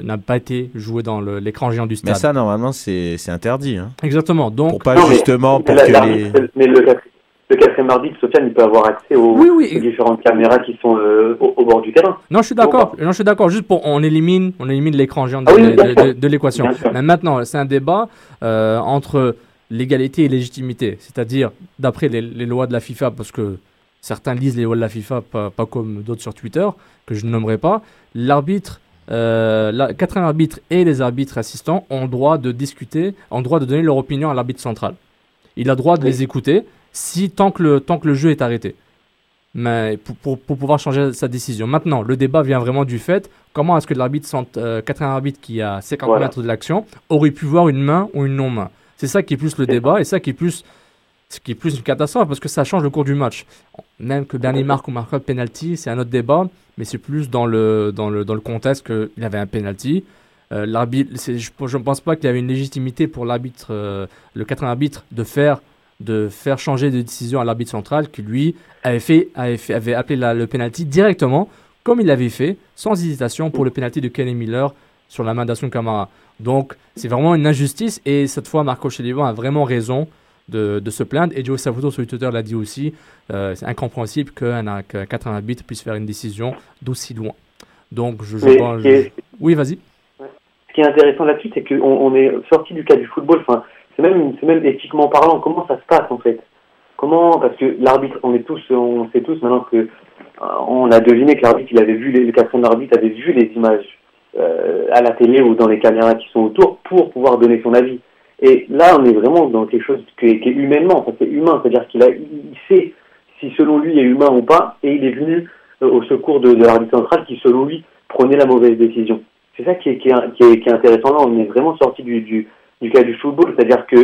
n'a pas été joué dans l'écran géant du Mais stade. ça, normalement, c'est c'est interdit. Hein. Exactement. Donc, Pour pas Non, mais- justement mais pour la- que les. Mais le, le quatrième arbitre, Sofiane, il peut avoir accès aux, aux différentes caméras qui sont euh, au, au bord du terrain. Non, je suis d'accord. Non, je suis d'accord. Juste pour on élimine, on élimine l'écran géant de, Ah oui, de- bien de- sûr. de- de l'équation. Mais maintenant, c'est un débat euh, entre légalité et légitimité. C'est-à-dire, d'après les, les lois de la FIFA, parce que certains lisent les lois de la FIFA, pas, pas comme d'autres sur Twitter, que je ne nommerai pas, l'arbitre, euh, la, quatrième arbitre et les arbitres assistants ont droit de discuter, ont le droit de donner leur opinion à l'arbitre central. Il a le droit de les écouter si tant que le, tant que le jeu est arrêté mais pour, pour, pour pouvoir changer sa décision. Maintenant, le débat vient vraiment du fait comment est-ce que l'arbitre, euh, quatrième arbitre qui a 50 Voilà. mètres de l'action aurait pu voir une main ou une non-main. C'est ça qui est plus le débat et ça qui est plus ce qui est plus une catastrophe parce que ça change le cours du match. Même que Bernie marque ou marque de penalty, c'est un autre débat, mais c'est plus dans le, dans le, dans le contexte qu'il y avait un penalty. Euh, l'arbitre, je ne pense pas qu'il y avait une légitimité pour l'arbitre, euh, le quatrième arbitre, de faire, de faire changer de décision à l'arbitre central qui, lui, avait, fait, avait, fait- avait appelé la- le penalty directement, comme il l'avait fait, sans hésitation, pour le penalty de Kenny Miller sur la main d'Asun Kamara. Donc, c'est vraiment une injustice et cette fois, Marco Chellivan a vraiment raison de, de se plaindre. Et Joe Savuto sur Twitter l'a dit aussi, euh, c'est incompréhensible qu'un qu'un quatrième arbitre puisse faire une décision d'aussi loin. Donc, je, je Mais pense- Oui, vas-y. Ce qui est intéressant là-dessus, c'est qu'on on est sorti du cas du football. Enfin, c'est même, même éthiquement parlant. Comment ça se passe en fait? Comment Parce que l'arbitre, on est tous, on sait tous maintenant que euh, on a deviné que l'arbitre, il avait vu les, le quatrième arbitre avait vu les images euh, à la télé ou dans les caméras qui sont autour pour pouvoir donner son avis. Et là, on est vraiment dans quelque chose qui est, humainement, ça c'est humain, c'est-à-dire qu'il a, il sait si selon lui est humain ou pas, et il est venu euh, au secours de, l'arbitre central qui, selon lui, prenait la mauvaise décision. C'est ça qui est, intéressant là, on est vraiment sorti du, du cas du football, c'est-à-dire que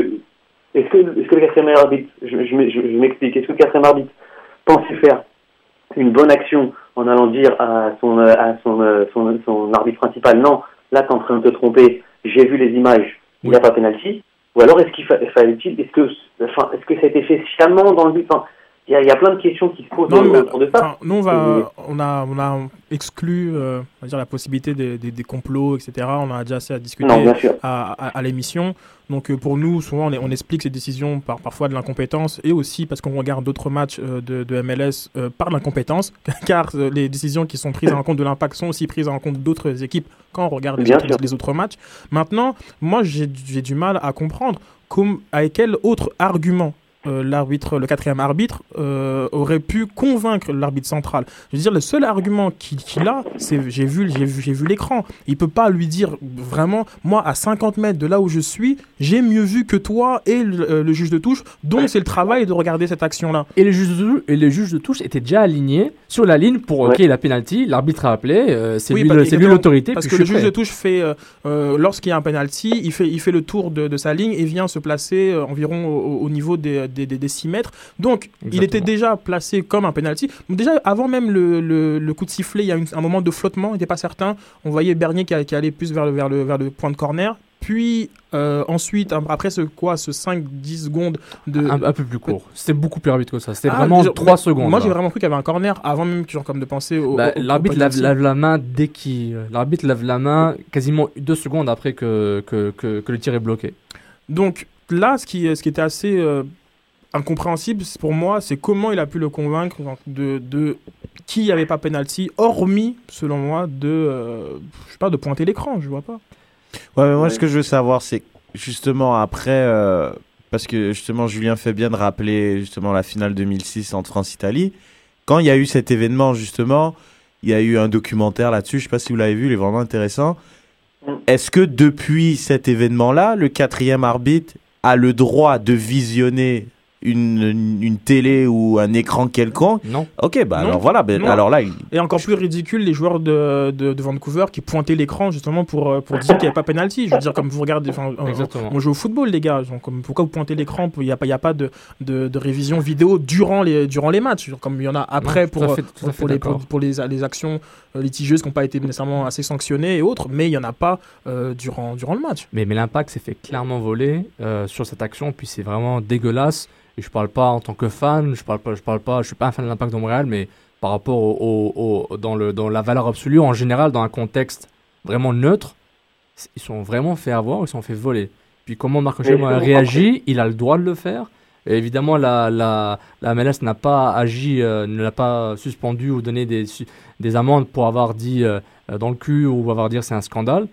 est-ce que, est-ce que le quatrième arbitre, je, je, m'ex- je- je m'explique, est-ce que le quatrième arbitre pensait faire une bonne action en allant dire à son, à son, euh, son, son arbitre principal, non, là, t'es en train de te tromper, j'ai vu les images, il n'y a pas pénalty Ou alors, est-ce qu'il fa- fallait-il, est-ce que, enfin, est-ce que ça a été fait sciemment dans le but Enfin, il y, a- il y a plein de questions qui se posent Non, mais, autour de ça. enfin, nous, on, va, on, a, on a exclu euh, on va dire, la possibilité des, des- des complots, etc. On a déjà assez à discuter Non, à, à- à l'émission. Donc, euh, pour nous, souvent, on, est- on explique ces décisions par parfois de l'incompétence et aussi parce qu'on regarde d'autres matchs euh, de, de MLS euh, par l'incompétence, car les décisions qui sont prises en compte de l'impact sont aussi prises en compte d'autres équipes quand on regarde les autres, les autres matchs. Maintenant, moi, j'ai j'ai du mal à comprendre comme, avec quel autre argument euh, l'arbitre, le quatrième arbitre, euh, aurait pu convaincre l'arbitre central. Je veux dire, le seul argument qu'il a, c'est j'ai vu, j'ai vu, j'ai vu l'écran. Il peut pas lui dire vraiment, moi, à 50 mètres de là où je suis, j'ai mieux vu que toi et le, euh, le juge de touche. Donc, c'est le travail de regarder cette action-là. Et le juge de touche, et le juge de touche était déjà aligné sur la ligne pour ok la penalty. L'arbitre a appelé, euh, c'est Oui, lui, l'autorité. Parce que le juge de touche fait, euh, euh, lorsqu'il y a un penalty, il fait, il fait le tour de, de sa ligne et vient se placer euh, environ au, au niveau des, des, des- des 6 mètres. Donc, il était déjà placé comme un penalty. Déjà, avant même le, le, le coup de sifflet, il y a une- un moment de flottement, il n'était pas certain. On voyait Bernier qui, allait plus vers le, vers le, vers le point de corner. Puis euh, ensuite, après ce quoi, ce 5-10 secondes de. Un, un peu plus court. C'était beaucoup plus rapide que ça. C'était Ah, vraiment déjà- 3 mais secondes. Moi, j'ai vraiment cru qu'il y avait un corner avant même genre, comme de penser au. Bah, au- l'arbitre lève la main dès qu'il. euh, L'arbitre lève la main quasiment deux secondes après que, que, que, que le tir est bloqué. Donc là, ce qui, ce qui était assez euh, incompréhensible pour moi, c'est comment il a pu le convaincre de, de qu'il n'y avait pas penalty, hormis, selon moi, de, euh, je sais pas, de pointer l'écran, je vois pas. Ouais, mais moi, ce que je veux savoir, c'est justement après, euh, parce que justement, Julien fait bien de rappeler justement la finale 2006 entre France-Italie. Quand il y a eu cet événement, justement, il y a eu un documentaire là-dessus. Je sais pas si vous l'avez vu, il est vraiment intéressant. Est-ce que depuis cet événement-là, le quatrième arbitre a le droit de visionner une, une, télé ou un écran quelconque Non. Ok, bah Non. alors voilà. ben, Non. alors là, il- Et encore plus ridicule, les joueurs de, de, de Vancouver qui pointaient l'écran justement pour, euh, pour dire qu'il n'y avait pas penalty. Je veux dire, comme vous regardez, enfin, on- on joue au football, les gars. Donc, comme, pourquoi vous pointez l'écran? Il n'y a pas, il y a pas de, de, de révision vidéo durant les, durant les matchs, comme il y en a après pour, fait- pour, les, pour, les, les actions litigieuses qui n'ont pas été nécessairement assez sanctionnées et autres, mais il n'y en a pas euh, durant, durant le match. Mais, mais l'impact s'est fait clairement voler euh, sur cette action, puis c'est vraiment dégueulasse. Et je parle pas en tant que fan, je parle pas, je parle pas, je suis pas un fan de l'impact de Montréal, mais par rapport au, au- au- dans, le, dans la valeur absolue, en général, dans un contexte vraiment neutre, ils sont vraiment fait avoir, ils sont fait voler. Puis comment Marc a réagi, il a le droit de le faire. Et évidemment, la, la, la MLS n'a pas agi, euh, ne l'a pas suspendu ou donné des, des amendes pour avoir dit euh, euh, dans le cul ou avoir dit c'est un scandale.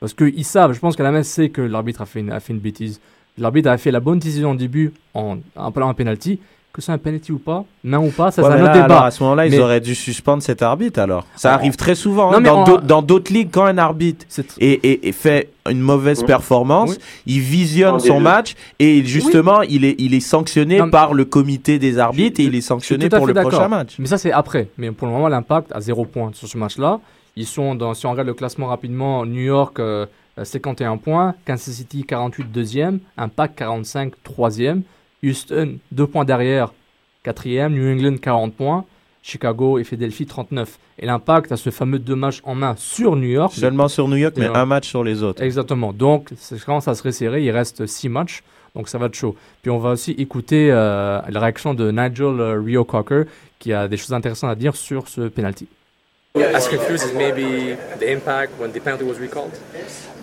Parce qu'ils savent, je pense que la MLS sait que l'arbitre a, fait une- a fait une bêtise. L'arbitre a fait la bonne décision au début en appelant un penalty. Que c'est un penalty ou pas, main ou pas, ça Ouais, c'est un là, autre débat. alors, à ce moment-là, ils auraient dû suspendre cet arbitre alors. Ça arrive très souvent. Non, hein, dans d'autres- dans d'autres ligues, quand un arbitre et, et- et fait une mauvaise Oui. performance, Oui. il visionne son match et justement, il, est, il est sanctionné Non, par le comité des arbitres et il est sanctionné pour le prochain match. Mais ça, c'est après. Mais pour le moment, l'impact a zéro point sur ce match-là. Ils sont dans, si on regarde le classement rapidement, New York, euh, 51 points, Kansas City, 48, deuxième, Impact, 45, troisième, Houston, deux points derrière, quatrième, New England, 40 points, Chicago et Philadelphie, 39. Et l'impact a ce fameux deux matchs en main sur New York. Seulement sur New York, mais un match sur les autres. Exactement. Donc, ça commence à se resserrer. Il reste six matchs. Donc, ça va être chaud. Puis, on va aussi écouter euh, la réaction de Nigel euh, Rio Cocker, qui a des choses intéressantes à dire sur ce penalty. As confused as maybe the impact when the penalty was recalled?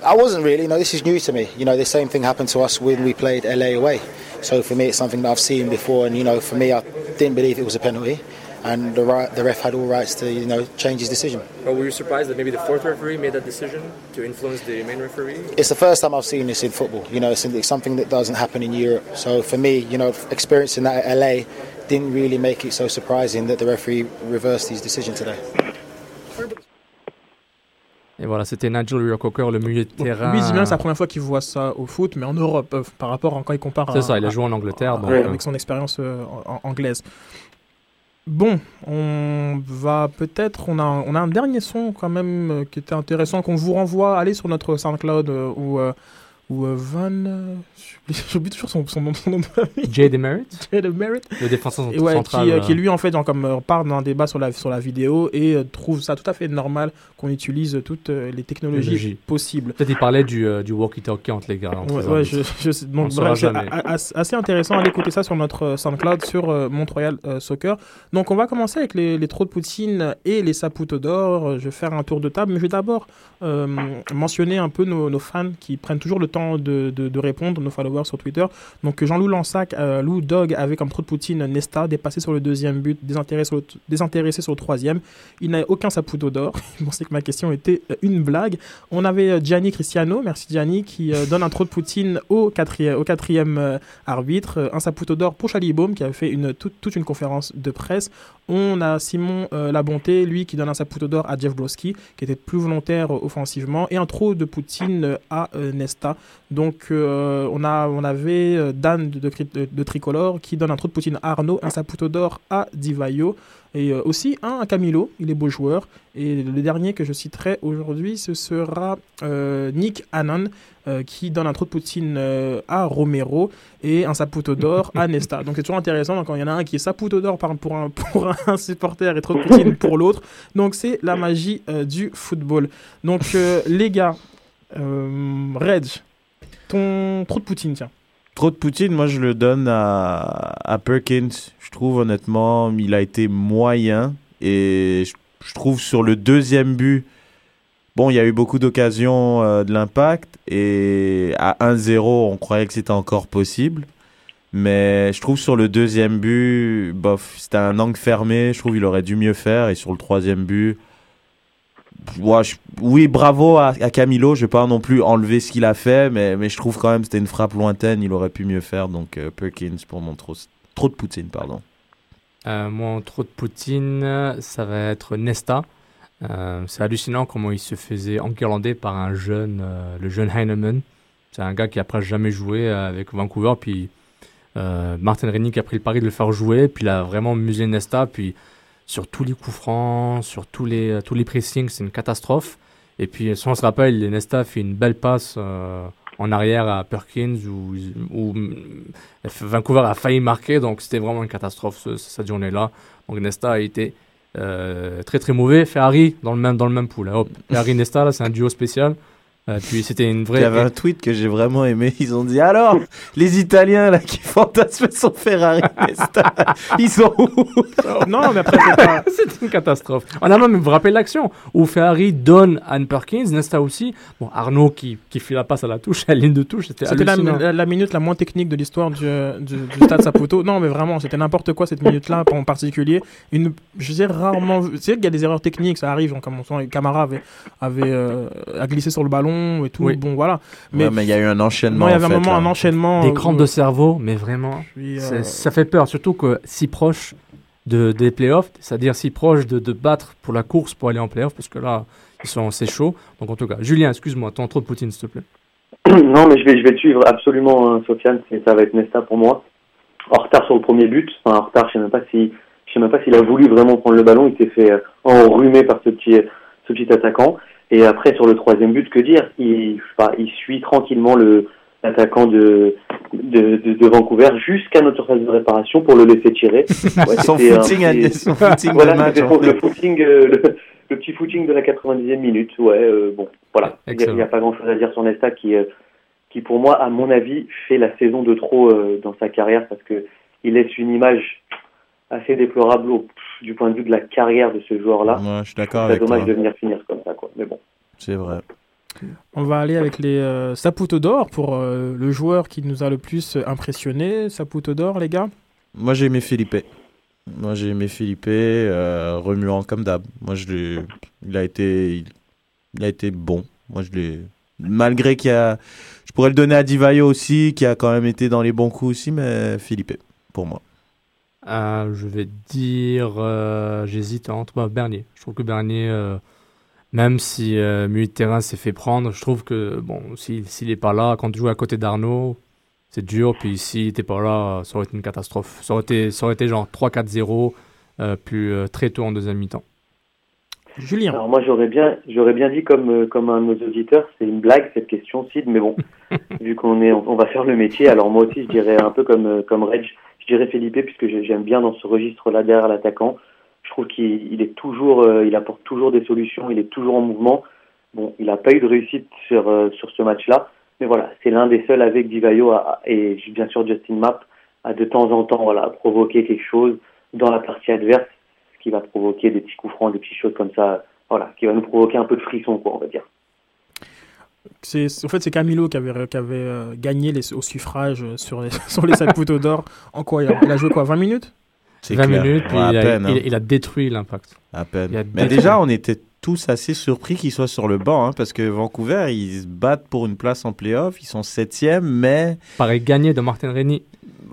I wasn't really. You know, this is new to me. You know, the same thing happened to us when we played LA away. So for me, it's something that I've seen before. And you know, for me, I didn't believe it was a penalty, and the right, the ref had all rights to you know change his decision. Were you surprised that maybe the fourth referee made that decision to influence the main referee? It's the first time I've seen this in football. You know, it's, it's something that doesn't happen in Europe. So for me, you know, experiencing that at LA didn't really make it so surprising that the referee reversed his decision today. Et voilà, c'était Nigel Rio Cocker, le milieu de terrain. Lui, c'est la première fois qu'il voit ça au foot, mais en Europe, euh, par rapport à quand il compare C'est ça, il a joué en Angleterre, à- euh. avec son expérience euh, anglaise. Bon, on va peut-être, on a, on a un dernier son quand même qui était intéressant, qu'on vous renvoie, allez sur notre SoundCloud ou, ou euh, Van. euh, j'oublie- toujours son, son nom, son nom de famille. Jay Demerit Jay Demerit. Le défenseur Et ouais, central. qui, euh, euh, qui lui en fait genre, comme part dans un débat sur la sur la vidéo et euh, trouve ça tout à fait normal qu'on utilise toutes euh, les technologies Technologie. possibles. Peut-être il parlait du, du walkie-talkie entre les gars. entre Ouais, les ouais, je, je donc, c'est assez intéressant. Allez écouter ça sur notre SoundCloud sur Montreal Soccer. Donc, on va commencer avec les, les trous de Poutine et les saputo d'or. Je vais faire un tour de table, mais je vais d'abord mentionner un peu nos, nos fans qui prennent toujours le temps de, de- de répondre, nos followers sur Twitter. Donc, Jean-Loup Lansac, euh, Lou Dog avec comme trou de Poutine Nesta, dépassé sur le deuxième but, désintéressé sur le, troisième. Il n'a aucun saputo d'or. Il pensait que ma question était euh, une blague. On avait euh, Gianni Cristiano, merci Gianni, qui euh, donne un trou de Poutine au quatrième, arbitre. Un saputo d'or pour Chalibaume, qui avait fait une, toute, une conférence de presse. On a Simon Labonté, lui, qui donne un saputo d'or à Jeff Broski, qui était plus volontaire offensivement. Et un trou de Poutine à Nesta. Donc, euh, on, a, on avait euh, Dan de, Tricolore, qui donne un trou de Poutine à Arnaud, un saputo d'or à Divayo. Et euh, aussi un à Camilo, il est beau joueur. Et le dernier que je citerai aujourd'hui, ce sera Nick Hannon, qui donne un trou de Poutine à Romero et un saputo d'or à Nesta. Donc c'est toujours intéressant donc, quand il y en a un qui est saputo d'or pour un, pour un supporter et trop de Poutine pour l'autre. Donc c'est la magie du football. Donc les gars, euh, Reg, trou de Poutine, tiens. Trop de Poutine, moi je le donne à, Perkins. Je trouve honnêtement, il a été moyen. Et je, je trouve sur le deuxième but, bon, il y a eu beaucoup d'occasions euh, de l'impact. Et à 1-0, on croyait que c'était encore possible. Mais je trouve sur le deuxième but, bof, c'était un angle fermé. Je trouve qu'il aurait dû mieux faire. Et sur le troisième but, ouais, oui, bravo à, Camilo. Je vais pas non plus enlever ce qu'il a fait, mais, je trouve quand même que c'était une frappe lointaine. Il aurait pu mieux faire. Donc euh, Perkins pour mon trop, de Poutine, pardon. Euh, mon trop de Poutine, ça va être Nesta. Euh, c'est hallucinant comment il se faisait enguirlander par un jeune, euh, le jeune Heinemann. C'est un gars qui a presque jamais joué euh, avec Vancouver. Puis Martin Rennick a pris le pari de le faire jouer. Puis il a vraiment musé Nesta. Puis sur tous les coups francs, sur tous les, euh, tous les pressings, c'est une catastrophe. Et puis, si on se rappelle, Nesta fait une belle passe euh, en arrière à Perkins où, où mm, Vancouver a failli marquer. Donc, c'était vraiment une catastrophe ce- cette journée-là. Donc, Nesta a été euh, très très mauvais. Ferrari dans le même, dans le même pool. Hop. Ferrari Nesta, là, c'est un duo spécial. Euh, puis, c'était une vraie. Il y avait un tweet que j'ai vraiment aimé. Ils ont dit alors, les Italiens là qui fantasment sur Ferrari, Nesta, ils sont où? Non, mais après, c'est pas. c'est une catastrophe. On a même, vous vous rappelez l'action où Ferrari donne Anne Perkins, Nesta aussi. Bon, Arnaud qui, qui fait la passe à la touche, à la ligne de touche, c'était C'était la, hallucinant. la- la minute la moins technique de l'histoire du, du, du stade Saputo. Non, mais vraiment, c'était n'importe quoi cette minute-là en particulier. Une, je sais rarement sais qu'il y a des erreurs techniques, ça arrive. Comme on sent, Camara avait, avait euh, a glissé sur le ballon et tout. Oui. Bon, voilà. Mais, mais il y a eu un enchaînement. Non, il y avait un fait, moment, là. un enchaînement. Des euh, crampes de cerveau, mais vraiment, Puis, euh, ça fait peur, surtout que si proche de, des playoffs, c'est-à-dire si proche de, de battre pour la course pour aller en playoffs, parce que là, ils sont c'est chaud. Donc en tout cas, Julien, excuse-moi, ton trop de Poutine, s'il te plaît. non, mais je vais, je vais te suivre absolument, hein, Sofiane. Ça va être Nesta pour moi. En retard sur le premier but. Enfin, en retard, je sais même pas si, je sais même pas s'il a voulu vraiment prendre le ballon. Il s'est fait enrhumer par ce petit, ce petit attaquant. Et après, sur le troisième but, que dire? Il, enfin, il suit tranquillement le l'attaquant de, de, de, de Vancouver jusqu'à notre surface de réparation pour le laisser tirer. Ouais, Son un footing petit- son footing de voilà, match, en le footing, euh, le, le petit footing de la 90e minute. Ouais, euh, bon, voilà. Il n'y a, pas grand-chose à dire sur Nesta qui, euh, qui pour moi, à mon avis, fait la saison de trop dans sa carrière parce que il laisse une image assez déplorable au- du point de vue de la carrière de ce joueur-là. Ouais, je suis d'accord C'est dommage toi. de venir finir comme ça, quoi. Mais bon. C'est vrai. On va aller avec les euh, Saputo d'or pour euh, le joueur qui nous a le plus euh, impressionné. Saputo d'or, les gars? Moi, j'ai aimé Philippe. Moi, j'ai aimé Philippe, euh, remuant comme d'hab. Moi, je l'ai. Il a été. Il, il a été bon. Moi, je l'ai. Malgré qu'il y a. Je pourrais le donner à Divayo aussi, qui a quand même été dans les bons coups aussi, mais Philippe, pour moi. Euh, je vais dire, euh, j'hésite entre bah, Bernier. Je trouve que Bernier, euh, même si euh, milieu de terrain s'est fait prendre, je trouve que bon, s'il s'il est pas là, quand tu joues à côté d'Arnaud, c'est dur. Puis s'il n'était pas là, ça aurait été une catastrophe. Ça aurait été, ça aurait été genre 3-4-0, euh, plus euh, très tôt en deuxième mi-temps. Julien. Alors moi j'aurais bien j'aurais bien dit comme euh, comme un de nos auditeurs, c'est une blague cette question Sid, mais bon, vu qu'on est on va faire le métier, alors moi aussi je dirais un peu comme euh, comme Reg, je dirais Felipe puisque j'ai- j'aime bien dans ce registre-là derrière l'attaquant. Je trouve qu'il il est toujours euh, il apporte toujours des solutions, il est toujours en mouvement. Bon, il n'a pas eu de réussite sur euh, sur ce match-là, mais voilà, c'est l'un des seuls avec Divayo à- et bien sûr Justin Mapp à de temps en temps voilà provoquer quelque chose dans la partie adverse qui va provoquer des petits coups francs, des petites choses comme ça, voilà, qui va nous provoquer un peu de frisson, quoi, on va dire. C'est, en fait, c'est Camilo qui avait, qui avait euh, gagné les, au suffrage euh, sur les, sur les 7 poteaux d'or. En quoi il a, il a joué quoi 20 minutes? C'est 20 clair. minutes, puis Ouais, à il, a, peine, hein. il- il a détruit l'impact. À peine. Il a Mais déjà, on était tous assez surpris qu'il soit sur le banc, hein, parce que Vancouver, ils se battent pour une place en playoff, ils sont septième, mais Pareil gagné de Martin Rennie.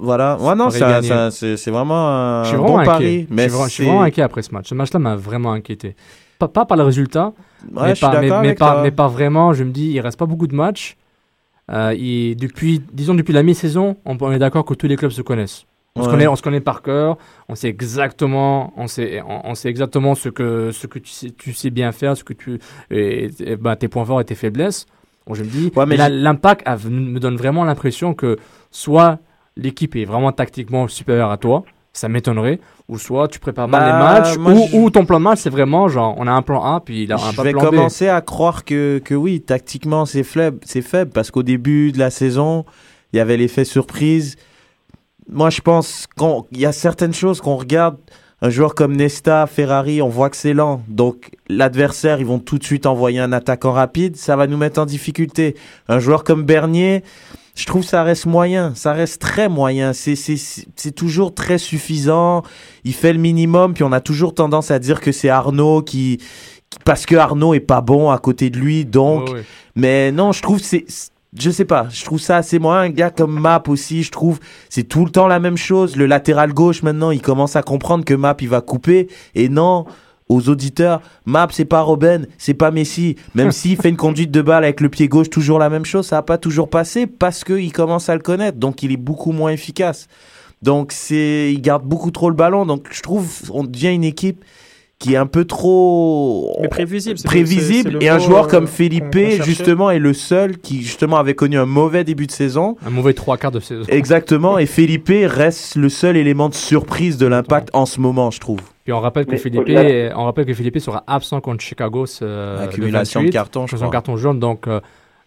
Voilà. Ouais, non, un- gagné. c'est vraiment un Je suis vraiment pari. Je suis, je vraiment inquiet après ce match. Ce match-là m'a vraiment inquiété. Pas, pas par le résultat, Ouais, mais, par, mais, d'accord mais par vraiment, je me dis, il reste pas beaucoup de matchs. Euh, et depuis, disons depuis la mi-saison, on, on est d'accord que tous les clubs se connaissent. On, se connaît, on se connaît par cœur, on sait exactement, on sait, on, on sait exactement ce que, ce que tu, sais, tu sais bien faire, ce que tu, et, et, bah, tes points forts et tes faiblesses. Bon, je me dis, Ouais, l'impact me donne vraiment l'impression que soit l'équipe est vraiment tactiquement supérieure à toi, ça m'étonnerait, ou soit tu prépares mal Bah, les matchs, moi, ou, je- ou ton plan de match c'est vraiment genre on a un plan A puis il a un Je vais plan B. commencer à croire que, que oui, tactiquement, c'est faible, c'est faible parce qu'au début de la saison, il y avait l'effet surprise. Moi, je pense qu'il y a certaines choses qu'on regarde. Un joueur comme Nesta, Ferrari, on voit que c'est lent. Donc, l'adversaire, ils vont tout de suite envoyer un attaquant rapide. Ça va nous mettre en difficulté. Un joueur comme Bernier, je trouve ça reste moyen. Ça reste très moyen. C'est, c'est, c'est c'est toujours très suffisant. Il fait le minimum. Puis on a toujours tendance à dire que c'est Arnaud qui, qui- parce que Arnaud est pas bon à côté de lui. Donc, mais non, je trouve c'est je sais pas, je trouve ça assez moyen. Un gars comme Map aussi, je trouve c'est tout le temps la même chose. Le latéral gauche maintenant, il commence à comprendre que Map il va couper et non aux auditeurs, Map c'est pas Robben, c'est pas Messi. Même s'il fait une conduite de balle avec le pied gauche toujours la même chose, ça a pas toujours passé parce que il commence à le connaître, donc il est beaucoup moins efficace. Donc c'est il garde beaucoup trop le ballon, donc je trouve on devient une équipe qui est un peu trop Mais prévisible. prévisible c'est- c'est le et un joueur euh, comme qu'on- Felipe justement est le seul qui justement avait connu un mauvais début de saison Un mauvais trois quarts de saison. exactement et Felipe reste le seul élément de surprise de l'impact en ce moment je trouve Puis on rappelle que Philippe, on rappelle que Philippe sera absent contre Chicago ce, accumulation 28, de cartons je crois carton jaune. Donc euh,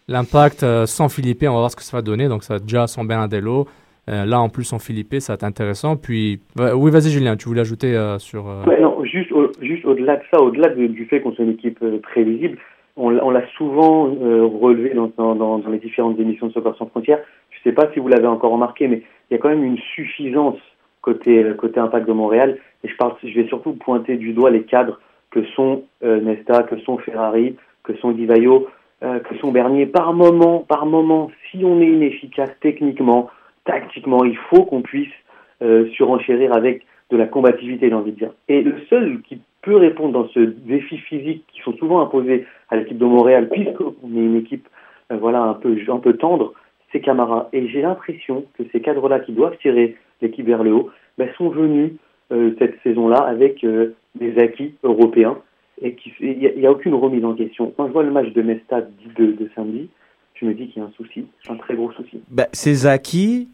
l'impact euh, sans Philippe, on va voir ce que ça va donner. Donc ça va déjà sans Bernardello. Euh, là en plus sans Philippe, ça va être intéressant. Puis oui, vas-y Julien, tu voulais ajouter euh, sur. euh, Ouais, non, juste, au- juste au-delà de ça, au-delà de- du fait qu'on soit une équipe euh, prévisible, on, l'a- on l'a souvent euh, relevé dans, dans, dans, dans les différentes émissions de Soccer sans frontières. Je ne sais pas si vous l'avez encore remarqué, mais il y a quand même une suffisance côté, euh, côté Impact de Montréal. Et je, parle, je vais surtout pointer du doigt les cadres que sont euh, Nesta, que sont Ferrari, que sont Divayo, euh, que sont Bernier. Par moment, par moment, si on est inefficace techniquement, tactiquement, il faut qu'on puisse euh, surenchérir avec de la combativité, j'ai envie de dire. Et le seul qui peut répondre dans ce défi physique qui sont souvent imposés à l'équipe de Montréal, puisqu'on est une équipe euh, voilà un peu un peu tendre, c'est Camara. Et j'ai l'impression que ces cadres-là qui doivent tirer l'équipe vers le haut, ben, sont venus euh, cette saison-là avec euh, des acquis européens et il n'y a, a aucune remise en question. Quand je vois le match de Mesta de, de samedi, je me dis qu'il y a un souci, un très gros souci. Ben, ces acquis